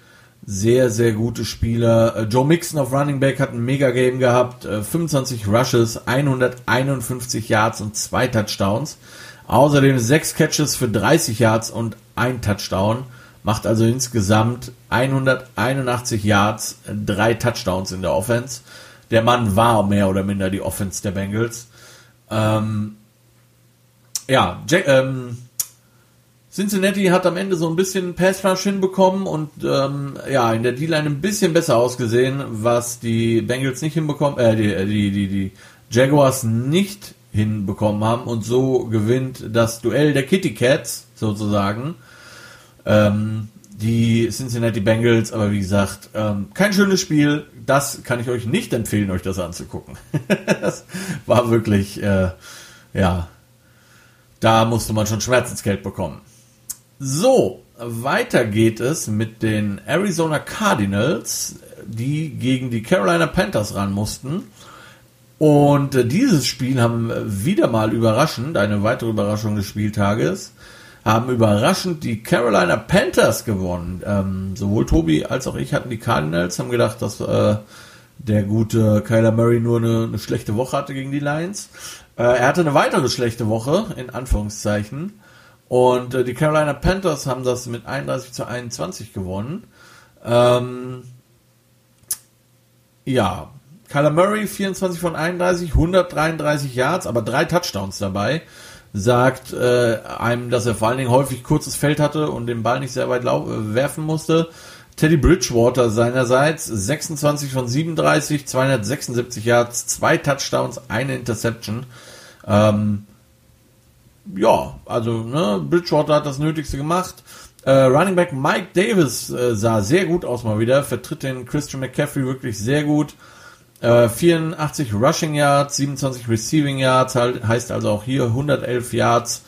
sehr, sehr gute Spieler. Äh, Joe Mixon auf Running Back hat ein Mega-Game gehabt. 25 äh, Rushes, 151 Yards und zwei Touchdowns. Außerdem sechs Catches für 30 Yards und ein Touchdown. Macht also insgesamt 181 Yards, drei Touchdowns in der Offense. Der Mann war mehr oder minder die Offense der Bengals. Ähm, ja, Jack, ähm, Cincinnati hat am Ende so ein bisschen Pass Rush hinbekommen und ähm, ja, in der D-Line ein bisschen besser ausgesehen, was die Bengals nicht hinbekommen, äh, die, äh, die, die, die Jaguars nicht hinbekommen haben und so gewinnt das Duell der Kitty Cats sozusagen. Ähm, die Cincinnati Bengals, aber wie gesagt, ähm, kein schönes Spiel. Das kann ich euch nicht empfehlen, euch das anzugucken. (laughs) das war wirklich, äh, ja, da musste man schon Schmerzensgeld bekommen. So, weiter geht es mit den Arizona Cardinals, die gegen die Carolina Panthers ran mussten. Und äh, dieses Spiel haben wieder mal überraschend, eine weitere Überraschung des Spieltages, haben überraschend die Carolina Panthers gewonnen. Ähm, sowohl Tobi als auch ich hatten die Cardinals, haben gedacht, dass äh, der gute Kyler Murray nur eine, eine, schlechte Woche hatte gegen die Lions. Äh, er hatte eine weitere schlechte Woche, in Anführungszeichen. Und äh, die Carolina Panthers haben das mit 31 zu 21 gewonnen. Ähm, ja, Kyler Murray 24 von 31, 133 Yards, aber drei Touchdowns dabei. Sagt äh, einem, dass er vor allen Dingen häufig kurzes Feld hatte und den Ball nicht sehr weit äh, werfen musste. Teddy Bridgewater seinerseits 26 von 37, 276 Yards, zwei Touchdowns, eine Interception. Ähm, ja, also ne, Bridgewater hat das Nötigste gemacht. Äh, Running Back Mike Davis äh, sah sehr gut aus mal wieder, vertritt den Christian McCaffrey wirklich sehr gut. Äh, 84 Rushing Yards, 27 Receiving Yards, halt, heißt also auch hier 111 Yards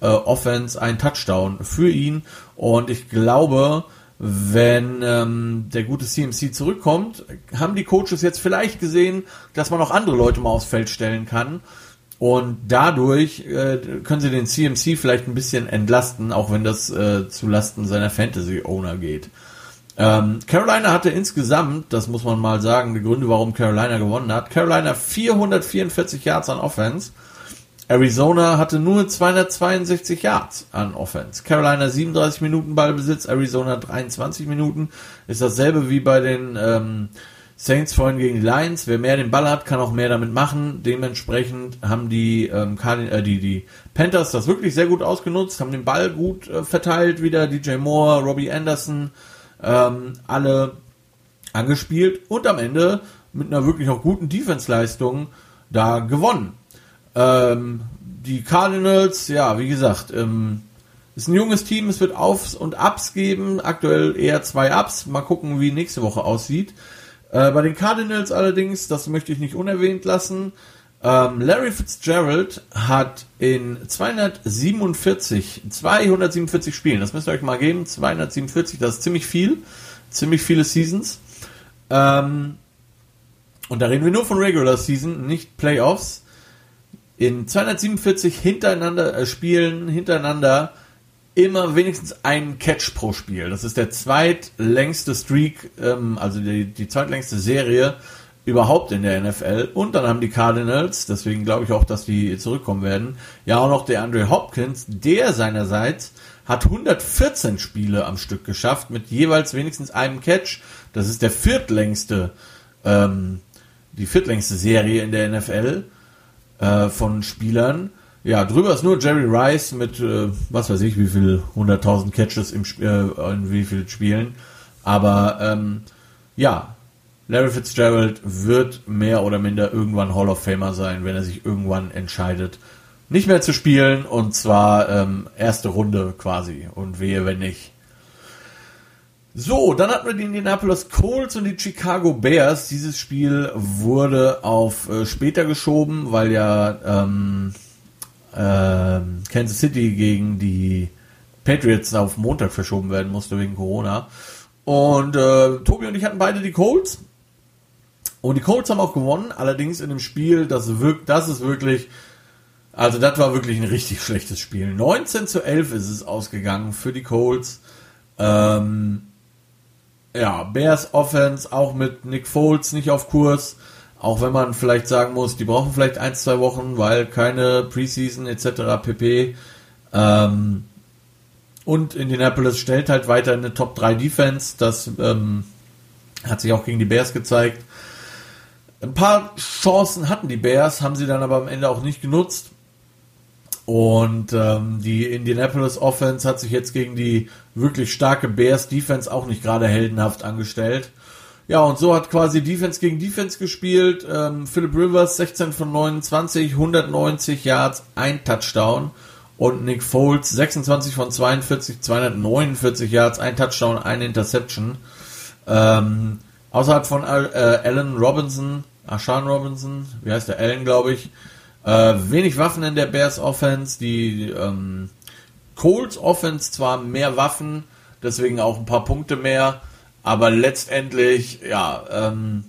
äh, Offense, ein Touchdown für ihn. Und ich glaube, wenn ähm, der gute CMC zurückkommt, haben die Coaches jetzt vielleicht gesehen, dass man auch andere Leute mal aufs Feld stellen kann. Und dadurch äh, können sie den CMC vielleicht ein bisschen entlasten, auch wenn das äh, zu Lasten seiner Fantasy-Owner geht. Ähm, Carolina hatte insgesamt, das muss man mal sagen, die Gründe, warum Carolina gewonnen hat. Carolina 444 Yards an Offense. Arizona hatte nur 262 Yards an Offense. Carolina 37 Minuten Ballbesitz, Arizona 23 Minuten. Ist dasselbe wie bei den ähm, Saints vorhin gegen die Lions. Wer mehr den Ball hat, kann auch mehr damit machen. Dementsprechend haben die, ähm, äh, die, die Panthers das wirklich sehr gut ausgenutzt, haben den Ball gut äh, verteilt wieder. DJ Moore, Robbie Anderson, ähm, alle angespielt und am Ende mit einer wirklich auch guten Defense-Leistung da gewonnen. Ähm, die Cardinals, ja, wie gesagt, ähm, ist ein junges Team, es wird Aufs und Ups geben, aktuell eher zwei Ups. Mal gucken, wie nächste Woche aussieht. Äh, bei den Cardinals allerdings, das möchte ich nicht unerwähnt lassen, ähm, Larry Fitzgerald hat in 247, 247 Spielen, das müsst ihr euch mal geben, 247, das ist ziemlich viel, ziemlich viele Seasons. Ähm, und da reden wir nur von Regular Season, nicht Playoffs. In 247 hintereinander äh, Spielen hintereinander immer wenigstens einen Catch pro Spiel. Das ist der zweitlängste Streak, ähm, also die, die zweitlängste Serie überhaupt in der NFL. Und dann haben die Cardinals, deswegen glaube ich auch, dass die zurückkommen werden, ja auch noch der Andre Hopkins, der seinerseits hat 114 Spiele am Stück geschafft mit jeweils wenigstens einem Catch. Das ist der viertlängste, ähm, die viertlängste Serie in der NFL äh, von Spielern. Ja, drüber ist nur Jerry Rice mit, äh, was weiß ich, wie viel 100.000 Catches im, äh, in wie viel Spielen. Aber ähm, ja, Larry Fitzgerald wird mehr oder minder irgendwann Hall of Famer sein, wenn er sich irgendwann entscheidet, nicht mehr zu spielen und zwar ähm, erste Runde quasi und wehe, wenn nicht. So, dann hatten wir die Indianapolis Colts und die Chicago Bears. Dieses Spiel wurde auf äh, später geschoben, weil ja ähm, äh, Kansas City gegen die Patriots auf Montag verschoben werden musste wegen Corona. Und äh, Tobi und ich hatten beide die Colts. Und die Colts haben auch gewonnen, allerdings in einem Spiel, das, wirkt, das ist wirklich, also das war wirklich ein richtig schlechtes Spiel. 19 zu 11 ist es ausgegangen für die Colts. Ähm, ja, Bears Offense auch mit Nick Foles nicht auf Kurs. Auch wenn man vielleicht sagen muss, die brauchen vielleicht ein, zwei Wochen, weil keine Preseason etc. pp. Ähm, und Indianapolis stellt halt weiter eine Top 3 Defense. Das ähm, hat sich auch gegen die Bears gezeigt. Ein paar Chancen hatten die Bears, haben sie dann aber am Ende auch nicht genutzt. Und ähm, die Indianapolis Offense hat sich jetzt gegen die wirklich starke Bears Defense auch nicht gerade heldenhaft angestellt. Ja, und so hat quasi Defense gegen Defense gespielt. Ähm, Philip Rivers 16 von 29, 190 Yards, ein Touchdown und Nick Foles 26 von 42, 249 Yards, ein Touchdown, eine Interception. Ähm, außerhalb von äh, Allen Robinson, Ashan Robinson, wie heißt der? Allen, glaube ich. Äh, wenig Waffen in der Bears Offense. Die ähm, Colts Offense zwar mehr Waffen, deswegen auch ein paar Punkte mehr, aber letztendlich, ja, ähm,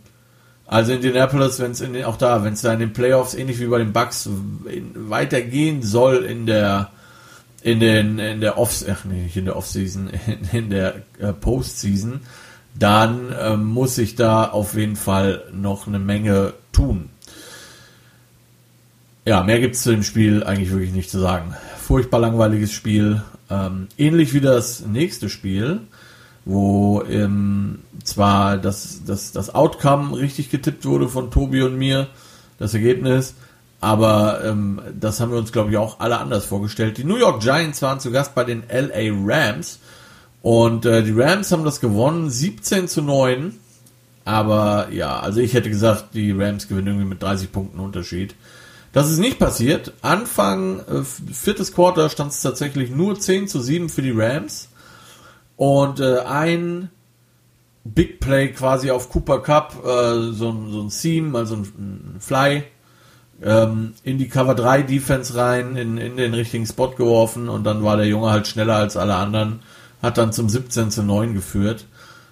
also Indianapolis, wenn es auch da, wenn es da in den Playoffs ähnlich wie bei den Bucks weitergehen soll in der in den in der Off ach nee, nicht in der Offseason, (laughs) in, in der äh, Postseason, dann äh, muss ich da auf jeden Fall noch eine Menge tun. Ja, mehr gibt es zu dem Spiel eigentlich wirklich nicht zu sagen. Furchtbar langweiliges Spiel. Ähm, ähnlich wie das nächste Spiel wo ähm, zwar das, das, das Outcome richtig getippt wurde von Tobi und mir, das Ergebnis, aber ähm, das haben wir uns, glaube ich, auch alle anders vorgestellt. Die New York Giants waren zu Gast bei den LA Rams und äh, die Rams haben das gewonnen, 17 zu 9. Aber ja, also ich hätte gesagt, die Rams gewinnen irgendwie mit 30 Punkten Unterschied. Das ist nicht passiert. Anfang äh, viertes Quarter stand es tatsächlich nur 10 zu 7 für die Rams. Und äh, ein Big Play quasi auf Cooper Cup, äh, so, ein, so ein Seam, also ein, ein Fly, ähm, in die Cover 3 Defense rein, in, in den richtigen Spot geworfen und dann war der Junge halt schneller als alle anderen, hat dann zum 17 zu 9 geführt.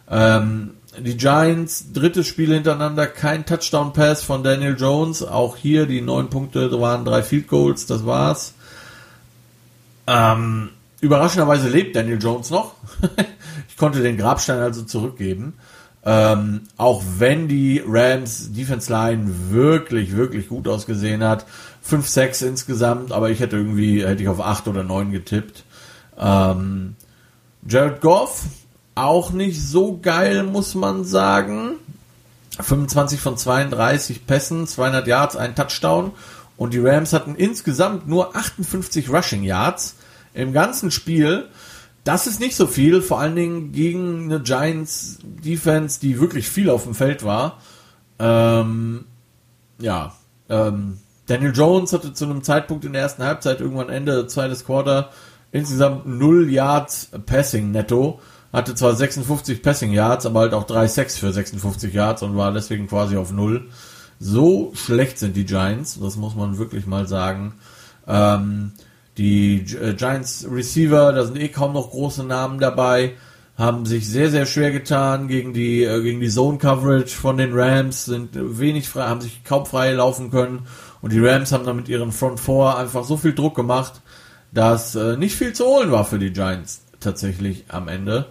Ähm, die Giants, drittes Spiel hintereinander, kein Touchdown Pass von Daniel Jones. Auch hier die neun Punkte waren drei Field Goals, das war's. Ähm, Überraschenderweise lebt Daniel Jones noch. (laughs) ich konnte den Grabstein also zurückgeben. Ähm, auch wenn die Rams Defense Line wirklich, wirklich gut ausgesehen hat. 5-6 insgesamt, aber ich hätte irgendwie, hätte ich auf 8 oder 9 getippt. Ähm, Jared Goff, auch nicht so geil, muss man sagen. 25 von 32 Pässen, 200 Yards, ein Touchdown. Und die Rams hatten insgesamt nur 58 Rushing Yards im ganzen Spiel. Das ist nicht so viel, vor allen Dingen gegen eine Giants Defense, die wirklich viel auf dem Feld war. Ähm, ja, ähm, Daniel Jones hatte zu einem Zeitpunkt in der ersten Halbzeit, irgendwann Ende zweites Quarter, insgesamt 0 Yards Passing netto. Hatte zwar 56 Passing Yards, aber halt auch 3 Sacks für 56 Yards und war deswegen quasi auf Null. So schlecht sind die Giants, das muss man wirklich mal sagen. Ähm, die äh, Giants Receiver, da sind eh kaum noch große Namen dabei, haben sich sehr, sehr schwer getan gegen die, äh, gegen die Zone Coverage von den Rams, sind wenig frei, haben sich kaum frei laufen können. Und die Rams haben dann mit ihren Front Four einfach so viel Druck gemacht, dass äh, nicht viel zu holen war für die Giants tatsächlich am Ende.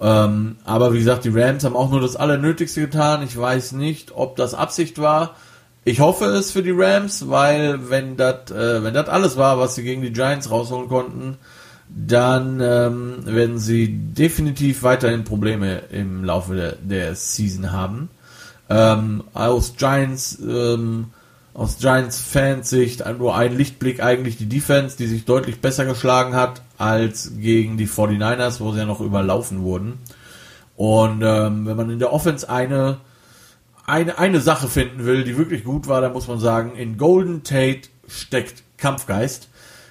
Ähm, aber wie gesagt, die Rams haben auch nur das Allernötigste getan. Ich weiß nicht, ob das Absicht war. Ich hoffe es für die Rams, weil wenn das äh, wenn das alles war, was sie gegen die Giants rausholen konnten, dann ähm, werden sie definitiv weiterhin Probleme im Laufe der, der Season haben. Ähm, aus Giants ähm, aus Giants Fans Sicht nur ein Lichtblick eigentlich die Defense, die sich deutlich besser geschlagen hat als gegen die 49ers, wo sie ja noch überlaufen wurden. Und ähm, wenn man in der Offense eine, eine, eine Sache finden will, die wirklich gut war, dann muss man sagen, in Golden Tate steckt Kampfgeist.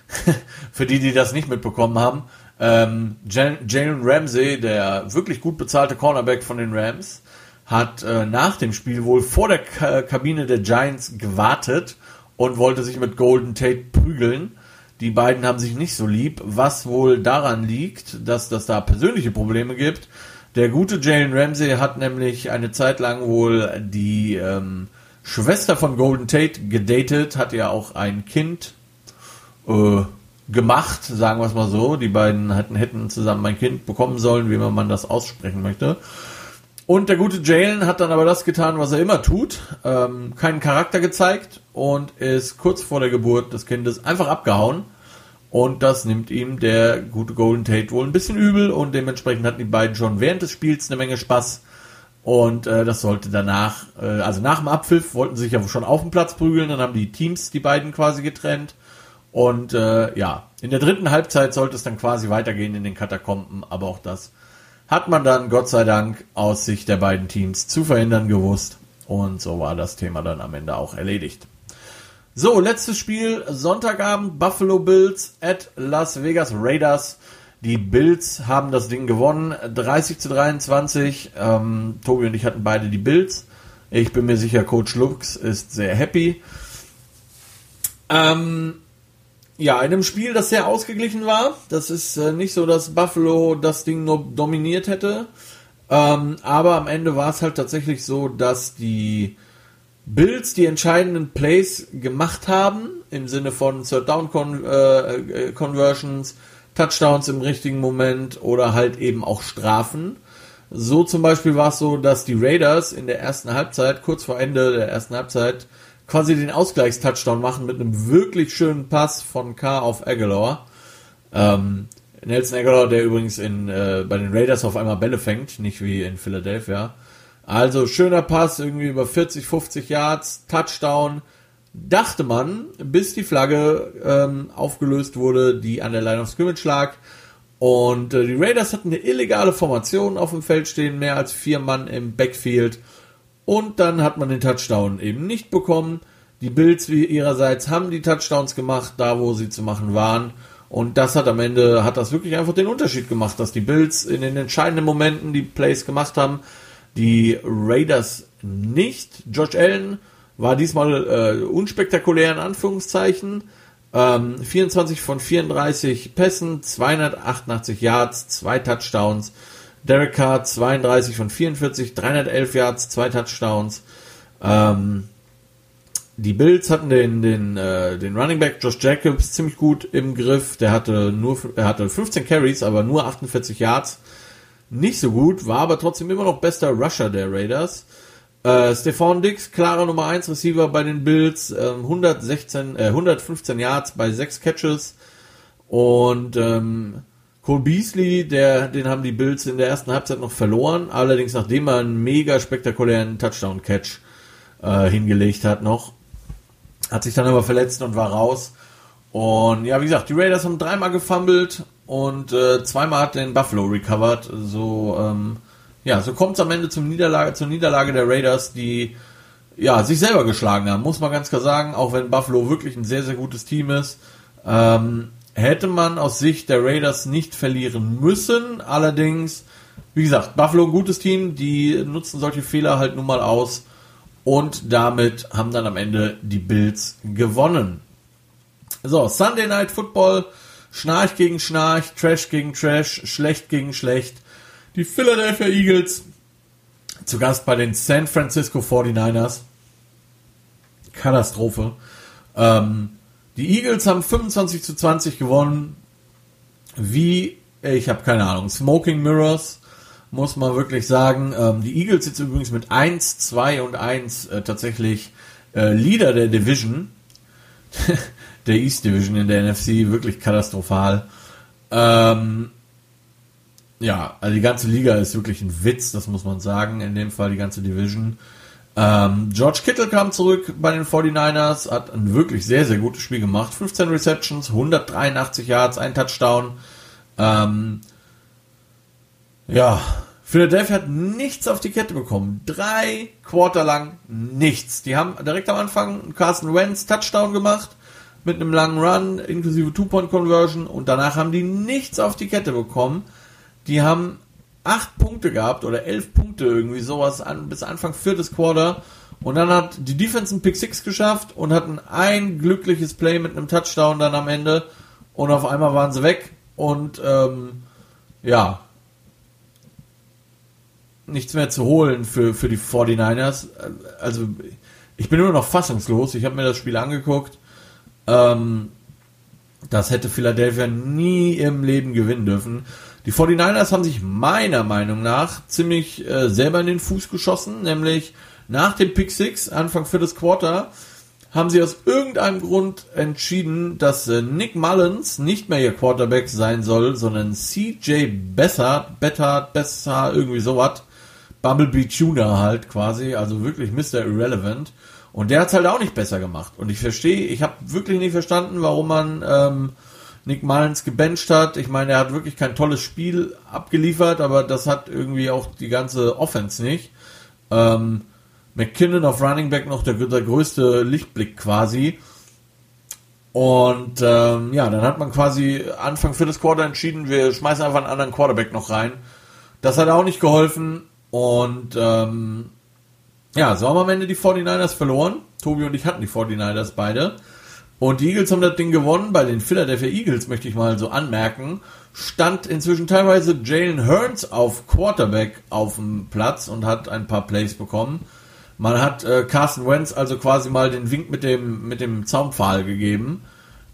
(laughs) Für die, die das nicht mitbekommen haben. Ähm, Jalen Ramsey, der wirklich gut bezahlte Cornerback von den Rams, hat äh, nach dem Spiel wohl vor der Ka Kabine der Giants gewartet und wollte sich mit Golden Tate prügeln. Die beiden haben sich nicht so lieb, was wohl daran liegt, dass das da persönliche Probleme gibt. Der gute Jalen Ramsey hat nämlich eine Zeit lang wohl die ähm, Schwester von Golden Tate gedatet, hat ja auch ein Kind äh, gemacht, sagen wir es mal so. Die beiden hätten, hätten zusammen ein Kind bekommen sollen, wie man das aussprechen möchte. Und der gute Jalen hat dann aber das getan, was er immer tut, ähm, keinen Charakter gezeigt und ist kurz vor der Geburt des Kindes einfach abgehauen. Und das nimmt ihm der gute Golden Tate wohl ein bisschen übel und dementsprechend hatten die beiden schon während des Spiels eine Menge Spaß. Und äh, das sollte danach, äh, also nach dem Abpfiff wollten sie sich ja schon auf dem Platz prügeln, dann haben die Teams die beiden quasi getrennt. Und äh, ja, in der dritten Halbzeit sollte es dann quasi weitergehen in den Katakomben, aber auch das hat man dann Gott sei Dank aus Sicht der beiden Teams zu verhindern gewusst. Und so war das Thema dann am Ende auch erledigt. So, letztes Spiel, Sonntagabend, Buffalo Bills at Las Vegas Raiders. Die Bills haben das Ding gewonnen, 30 zu 23. Ähm, Tobi und ich hatten beide die Bills. Ich bin mir sicher, Coach Lux ist sehr happy. Ähm, ja, in einem Spiel, das sehr ausgeglichen war. Das ist äh, nicht so, dass Buffalo das Ding nur dominiert hätte. Ähm, aber am Ende war es halt tatsächlich so, dass die Bills die entscheidenden Plays gemacht haben, im Sinne von Third Down Con äh, äh, Conversions, Touchdowns im richtigen Moment oder halt eben auch Strafen. So zum Beispiel war es so, dass die Raiders in der ersten Halbzeit, kurz vor Ende der ersten Halbzeit, quasi den Ausgleichstouchdown machen mit einem wirklich schönen Pass von K auf Aguilar. Ähm, Nelson Aguilar, der übrigens in, äh, bei den Raiders auf einmal Bälle fängt, nicht wie in Philadelphia. Also schöner Pass, irgendwie über 40, 50 Yards, Touchdown. Dachte man, bis die Flagge ähm, aufgelöst wurde, die an der Line of Scrimmage lag. Und äh, die Raiders hatten eine illegale Formation auf dem Feld stehen, mehr als vier Mann im Backfield. Und dann hat man den Touchdown eben nicht bekommen. Die Bills ihrerseits haben die Touchdowns gemacht, da wo sie zu machen waren. Und das hat am Ende, hat das wirklich einfach den Unterschied gemacht, dass die Bills in den entscheidenden Momenten die Plays gemacht haben, die Raiders nicht. Josh Allen war diesmal äh, unspektakulär in Anführungszeichen. Ähm, 24 von 34 Pässen, 288 Yards, zwei Touchdowns. Derek Carr 32 von 44, 311 Yards, zwei Touchdowns. Ähm, die Bills hatten den, den, äh, den Running Back Josh Jacobs ziemlich gut im Griff. Der hatte nur, er hatte 15 Carries, aber nur 48 Yards. Nicht so gut, war aber trotzdem immer noch bester Rusher der Raiders. Äh, Stephon Dix, klarer Nummer 1 Receiver bei den Bills, äh, 116, äh, 115 Yards bei 6 Catches. Und ähm, Cole Beasley, der, den haben die Bills in der ersten Halbzeit noch verloren, allerdings nachdem er einen mega spektakulären Touchdown-Catch äh, hingelegt hat noch. Hat sich dann aber verletzt und war raus. Und ja, wie gesagt, die Raiders haben dreimal gefummelt und äh, zweimal hat den Buffalo recovered. So, ähm, ja, so kommt es am Ende zum Niederlage, zur Niederlage der Raiders, die ja, sich selber geschlagen haben, muss man ganz klar sagen, auch wenn Buffalo wirklich ein sehr, sehr gutes Team ist. Ähm, hätte man aus Sicht der Raiders nicht verlieren müssen. Allerdings, wie gesagt, Buffalo ein gutes Team, die nutzen solche Fehler halt nun mal aus und damit haben dann am Ende die Bills gewonnen. So, Sunday Night Football, Schnarch gegen Schnarch, Trash gegen Trash, schlecht gegen schlecht. Die Philadelphia Eagles zu Gast bei den San Francisco 49ers. Katastrophe. Ähm, die Eagles haben 25 zu 20 gewonnen. Wie, ich habe keine Ahnung, Smoking Mirrors. muss man wirklich sagen. Ähm, die Eagles jetzt übrigens mit 1, 2 und 1 äh, tatsächlich äh, Leader der Division. (laughs) der East Division in der NFC, wirklich katastrophal. Ähm, ja, also die ganze Liga ist wirklich ein Witz, das muss man sagen. In dem Fall die ganze Division. Ähm, George Kittle kam zurück bei den 49ers, hat ein wirklich sehr, sehr gutes Spiel gemacht. 15 Receptions, 183 Yards, ein Touchdown. Ähm, ja, Philadelphia hat nichts auf die Kette bekommen. Drei Quarter lang nichts. Die haben direkt am Anfang Carson Wentz Touchdown gemacht mit einem langen Run inklusive Two-Point-Conversion und danach haben die nichts auf die Kette bekommen. Die haben acht Punkte gehabt oder elf Punkte irgendwie sowas an, bis Anfang viertes Quarter und dann hat die Defense einen Pick 6 geschafft und hatten ein glückliches Play mit einem Touchdown dann am Ende und auf einmal waren sie weg und ähm, ja, nichts mehr zu holen für, für die 49ers. Also ich bin immer noch fassungslos. Ich habe mir das Spiel angeguckt. Ähm, das hätte Philadelphia nie im Leben gewinnen dürfen. Die 49ers haben sich meiner Meinung nach ziemlich äh, selber in den Fuß geschossen, nämlich nach dem Pick 6, Anfang viertes Quarter, haben sie aus irgendeinem Grund entschieden, dass äh, Nick Mullins nicht mehr ihr Quarterback sein soll, sondern CJ Besser, Better, Besser, irgendwie sowas. Bumblebee Tuner halt quasi, also wirklich Mr. Irrelevant. Und der hat's halt auch nicht besser gemacht. Und ich verstehe, ich habe wirklich nicht verstanden, warum man ähm, Nick Mullins gebencht hat. Ich meine, er hat wirklich kein tolles Spiel abgeliefert, aber das hat irgendwie auch die ganze Offense nicht. Ähm, McKinnon auf Running Back noch der, der größte Lichtblick quasi. Und ähm, ja, dann hat man quasi Anfang viertes Quarter entschieden, wir schmeißen einfach einen anderen Quarterback noch rein. Das hat auch nicht geholfen. Und ähm, ja, so haben am Ende die 49ers verloren. Tobi und ich hatten die 49ers beide. Und die Eagles haben das Ding gewonnen. Bei den Philadelphia Eagles möchte ich mal so anmerken, stand inzwischen teilweise Jalen Hearns auf Quarterback auf dem Platz und hat ein paar Plays bekommen. Man hat äh, Carson Wentz also quasi mal den Wink mit dem, mit dem Zaunpfahl gegeben,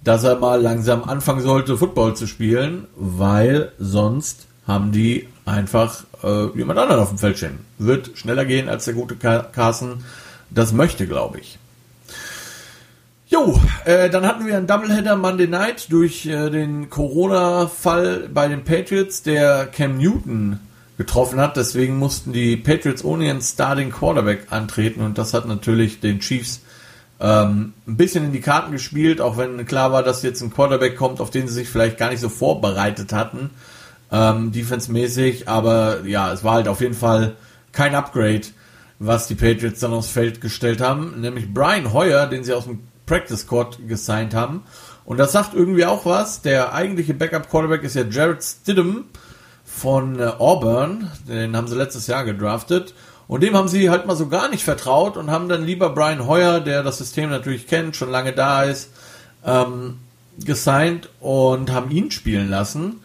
dass er mal langsam anfangen sollte, Football zu spielen, weil sonst haben die einfach äh, jemand anderen auf dem Feld stehen. Wird schneller gehen als der gute Carson das möchte, glaube ich. Jo, äh, dann hatten wir einen Doubleheader Monday Night durch äh, den Corona-Fall bei den Patriots, der Cam Newton getroffen hat. Deswegen mussten die Patriots ohne ihren Starting Quarterback antreten und das hat natürlich den Chiefs ähm, ein bisschen in die Karten gespielt, auch wenn klar war, dass jetzt ein Quarterback kommt, auf den sie sich vielleicht gar nicht so vorbereitet hatten ähm, defensemäßig, aber ja, es war halt auf jeden Fall kein Upgrade, was die Patriots dann aufs Feld gestellt haben, nämlich Brian Hoyer, den sie aus dem Practice Squad gesigned haben. Und das sagt irgendwie auch was. Der eigentliche Backup Quarterback ist ja Jared Stidham von äh, Auburn. Den haben sie letztes Jahr gedraftet. Und dem haben sie halt mal so gar nicht vertraut und haben dann lieber Brian Hoyer, der das System natürlich kennt, schon lange da ist, ähm, gesigned und haben ihn spielen lassen.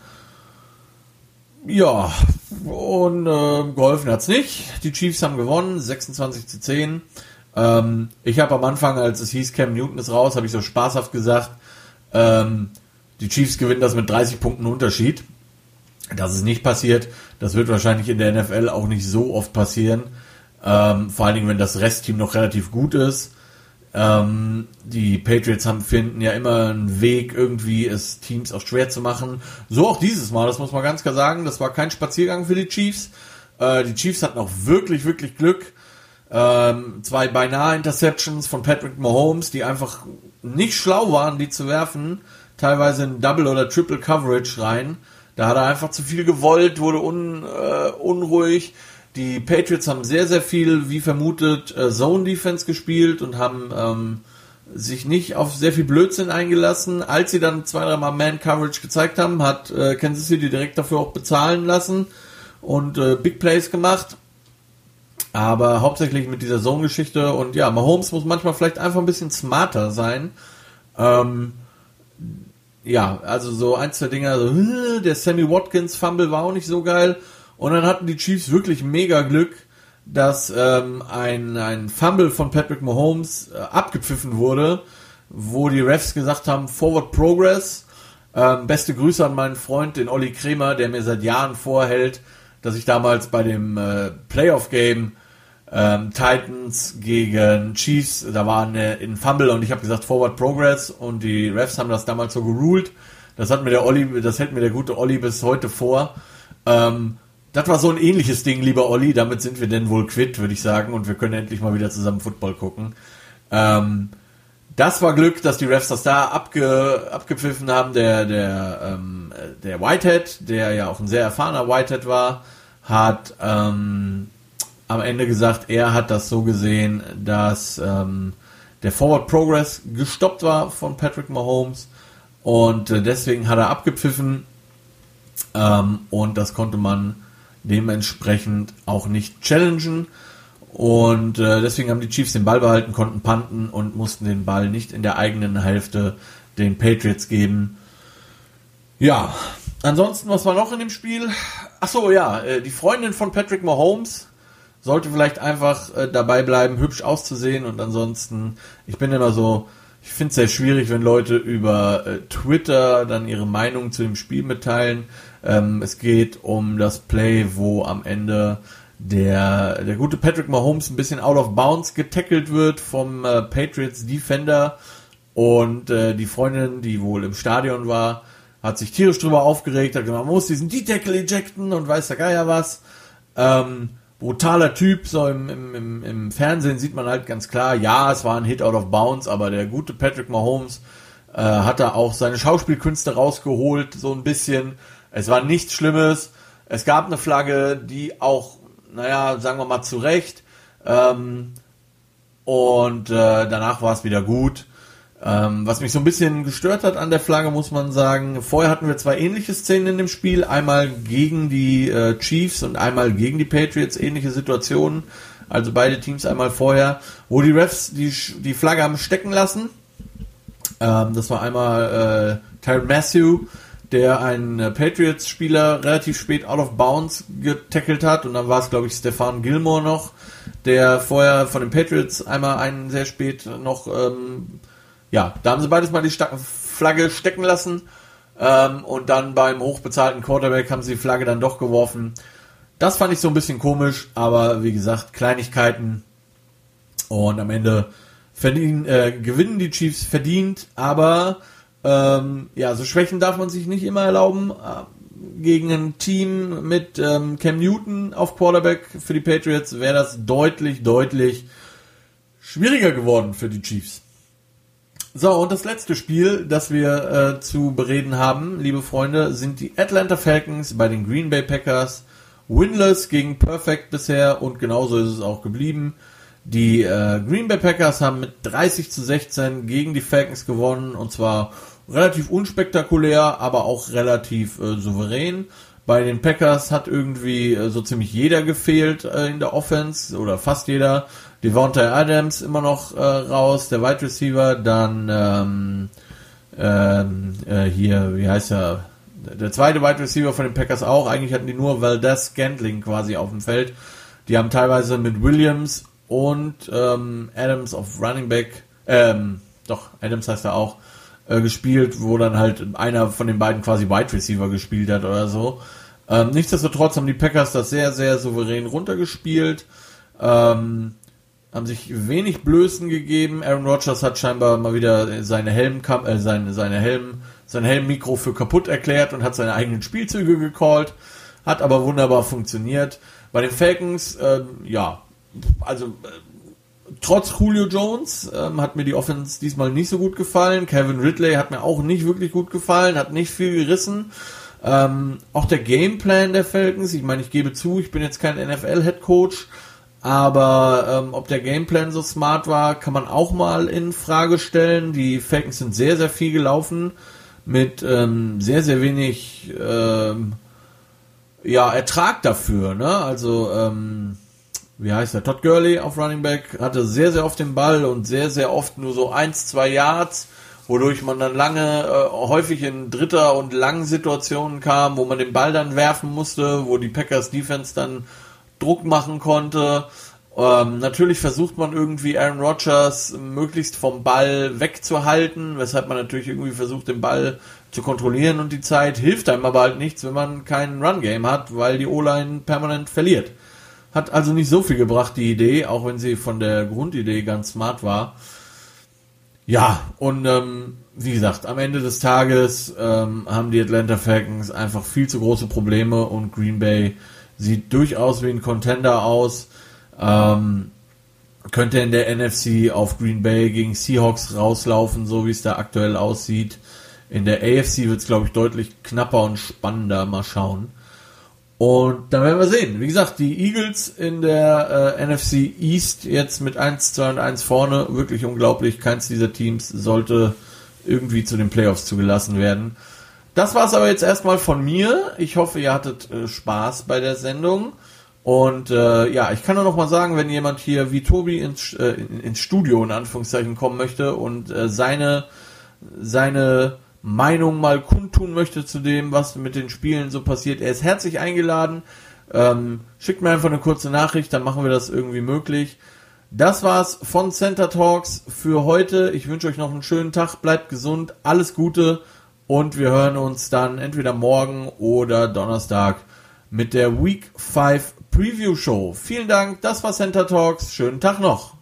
Ja, und äh, geholfen hat's nicht. Die Chiefs haben gewonnen, 26 zu 10. Ähm, ich habe am Anfang, als es hieß, Cam Newton ist raus, habe ich so spaßhaft gesagt, ähm, die Chiefs gewinnen das mit 30 Punkten Unterschied. Das ist nicht passiert. Das wird wahrscheinlich in der NFL auch nicht so oft passieren. Ähm, vor allen Dingen, wenn das Restteam noch relativ gut ist. Ähm, die Patriots haben, finden ja immer einen Weg, irgendwie es Teams auch schwer zu machen. So auch dieses Mal, das muss man ganz klar sagen. Das war kein Spaziergang für die Chiefs. Äh, die Chiefs hatten auch wirklich, wirklich Glück. Ähm, zwei beinahe Interceptions von Patrick Mahomes, die einfach nicht schlau waren, die zu werfen. Teilweise in Double oder Triple Coverage rein. Da hat er einfach zu viel gewollt, wurde un, äh, unruhig. Die Patriots haben sehr, sehr viel, wie vermutet, äh, Zone Defense gespielt und haben ähm, sich nicht auf sehr viel Blödsinn eingelassen. Als sie dann zwei, dreimal Man Coverage gezeigt haben, hat äh, Kansas City direkt dafür auch bezahlen lassen und äh, Big Plays gemacht. Aber hauptsächlich mit dieser Zone-Geschichte und ja, Mahomes muss manchmal vielleicht einfach ein bisschen smarter sein. Ähm, ja, also so ein, zwei Dinger, so, (laughs) der Sammy Watkins Fumble war auch nicht so geil. Und dann hatten die Chiefs wirklich mega Glück, dass ähm, ein, ein Fumble von Patrick Mahomes äh, abgepfiffen wurde, wo die Refs gesagt haben, Forward Progress. Ähm, beste Grüße an meinen Freund, den Olli Kremer, der mir seit Jahren vorhält, dass ich damals bei dem äh, Playoff-Game ähm, Titans gegen Chiefs, da war eine, ein Fumble und ich habe gesagt Forward Progress und die Refs haben das damals so geruled. Das hat mir der Olli, das hält mir der gute Olli bis heute vor. Ähm, das war so ein ähnliches Ding, lieber Olli. Damit sind wir denn wohl quitt, würde ich sagen, und wir können endlich mal wieder zusammen Football gucken. Ähm, das war Glück, dass die Refs das da abge, abgepfiffen haben. Der, der, ähm, der Whitehead, der ja auch ein sehr erfahrener Whitehead war, hat ähm, am Ende gesagt, er hat das so gesehen, dass ähm, der Forward Progress gestoppt war von Patrick Mahomes und äh, deswegen hat er abgepfiffen ähm, und das konnte man dementsprechend auch nicht challengen. Und äh, deswegen haben die Chiefs den Ball behalten, konnten panten und mussten den Ball nicht in der eigenen Hälfte den Patriots geben. Ja, ansonsten, was war noch in dem Spiel? Achso, ja, äh, die Freundin von Patrick Mahomes sollte vielleicht einfach äh, dabei bleiben, hübsch auszusehen und ansonsten, ich bin immer so, ich finde es sehr schwierig, wenn Leute über äh, Twitter dann ihre Meinung zu dem Spiel mitteilen. Ähm, es geht um das Play, wo am Ende der, der gute Patrick Mahomes ein bisschen out of bounds getackelt wird vom äh, Patriots Defender und äh, die Freundin, die wohl im Stadion war, hat sich tierisch drüber aufgeregt, hat gesagt, man muss diesen D-Tackle ejecten und weiß der Geier was. Ähm, brutaler Typ, so im, im, im, Fernsehen sieht man halt ganz klar, ja, es war ein Hit out of bounds, aber der gute Patrick Mahomes äh, hat da auch seine Schauspielkünste rausgeholt, so ein bisschen. Es war nichts Schlimmes. Es gab eine Flagge, die auch, naja, sagen wir mal zurecht. Ähm, und äh, danach war es wieder gut. Ähm, was mich so ein bisschen gestört hat an der Flagge, muss man sagen, vorher hatten wir zwei ähnliche Szenen in dem Spiel. Einmal gegen die äh, Chiefs und einmal gegen die Patriots, ähnliche Situationen. Also beide Teams einmal vorher, wo die Refs die, die Flagge haben stecken lassen. Ähm, das war einmal äh, Tyron Matthew, der einen äh, Patriots-Spieler relativ spät out of bounds getackelt hat. Und dann war es, glaube ich, Stefan Gilmore noch, der vorher von den Patriots einmal einen sehr spät noch ähm, ja, da haben sie beides mal die Flagge stecken lassen. Ähm, und dann beim hochbezahlten Quarterback haben sie die Flagge dann doch geworfen. Das fand ich so ein bisschen komisch, aber wie gesagt, Kleinigkeiten. Und am Ende verdienen, äh, gewinnen die Chiefs verdient, aber ähm, ja, so Schwächen darf man sich nicht immer erlauben. Äh, gegen ein Team mit ähm, Cam Newton auf Quarterback für die Patriots wäre das deutlich, deutlich schwieriger geworden für die Chiefs. So, und das letzte Spiel, das wir äh, zu bereden haben, liebe Freunde, sind die Atlanta Falcons bei den Green Bay Packers. Winless gegen Perfect bisher und genauso ist es auch geblieben. Die äh, Green Bay Packers haben mit 30 zu 16 gegen die Falcons gewonnen und zwar relativ unspektakulär, aber auch relativ äh, souverän. Bei den Packers hat irgendwie äh, so ziemlich jeder gefehlt äh, in der Offense oder fast jeder. Devontae Adams immer noch äh, raus, der Wide Receiver, dann ähm, ähm, äh, hier, wie heißt er? Der zweite Wide Receiver von den Packers auch. Eigentlich hatten die nur Valdez Scantling quasi auf dem Feld. Die haben teilweise mit Williams und ähm, Adams auf Running Back, ähm, doch, Adams heißt er auch, äh, gespielt, wo dann halt einer von den beiden quasi Wide Receiver gespielt hat oder so. Ähm, nichtsdestotrotz haben die Packers das sehr, sehr souverän runtergespielt. Ähm, haben sich wenig Blößen gegeben. Aaron Rodgers hat scheinbar mal wieder seine Helm, äh, seine, seine Helm, sein Helmmikro für kaputt erklärt und hat seine eigenen Spielzüge gecallt. Hat aber wunderbar funktioniert. Bei den Falcons, äh, ja, also äh, trotz Julio Jones ähm, hat mir die Offense diesmal nicht so gut gefallen. Kevin Ridley hat mir auch nicht wirklich gut gefallen, hat nicht viel gerissen. Ähm, auch der Gameplan der Falcons, ich meine, ich gebe zu, ich bin jetzt kein NFL-Head Coach, aber ähm, ob der Gameplan so smart war, kann man auch mal in Frage stellen. Die Falcons sind sehr, sehr viel gelaufen mit ähm, sehr, sehr wenig ähm, ja, Ertrag dafür. Ne? Also, ähm, wie heißt der? Todd Gurley auf Running Back hatte sehr, sehr oft den Ball und sehr, sehr oft nur so eins, zwei Yards, wodurch man dann lange, äh, häufig in dritter und langen Situationen kam, wo man den Ball dann werfen musste, wo die Packers Defense dann Druck machen konnte. Ähm, natürlich versucht man irgendwie Aaron Rodgers möglichst vom Ball wegzuhalten, weshalb man natürlich irgendwie versucht, den Ball zu kontrollieren und die Zeit hilft einem aber halt nichts, wenn man kein Run-Game hat, weil die O-Line permanent verliert. Hat also nicht so viel gebracht, die Idee, auch wenn sie von der Grundidee ganz smart war. Ja, und ähm, wie gesagt, am Ende des Tages ähm, haben die Atlanta Falcons einfach viel zu große Probleme und Green Bay sieht durchaus wie ein Contender aus. Ähm, könnte in der NFC auf Green Bay gegen Seahawks rauslaufen, so wie es da aktuell aussieht. In der AFC wird es, glaube ich, deutlich knapper und spannender. Mal schauen. Und dann werden wir sehen. Wie gesagt, die Eagles in der äh, NFC East jetzt mit 1, 2 und 1 vorne. Wirklich unglaublich. Keins dieser Teams sollte irgendwie zu den Playoffs zugelassen werden. Das war es aber jetzt erstmal von mir. Ich hoffe, ihr hattet äh, Spaß bei der Sendung. Und äh, ja, ich kann nur noch mal sagen, wenn jemand hier wie Tobi ins, äh, ins Studio in Anführungszeichen kommen möchte und äh, seine seine Meinung mal kundtun möchte zu dem, was mit den Spielen so passiert, er ist herzlich eingeladen. Ähm, schickt mir einfach eine kurze Nachricht, dann machen wir das irgendwie möglich. Das war's von Center Talks für heute. Ich wünsche euch noch einen schönen Tag, bleibt gesund, alles Gute und wir hören uns dann entweder morgen oder Donnerstag mit der Week 5 Preview Show. Vielen Dank, das war Center Talks. Schönen Tag noch.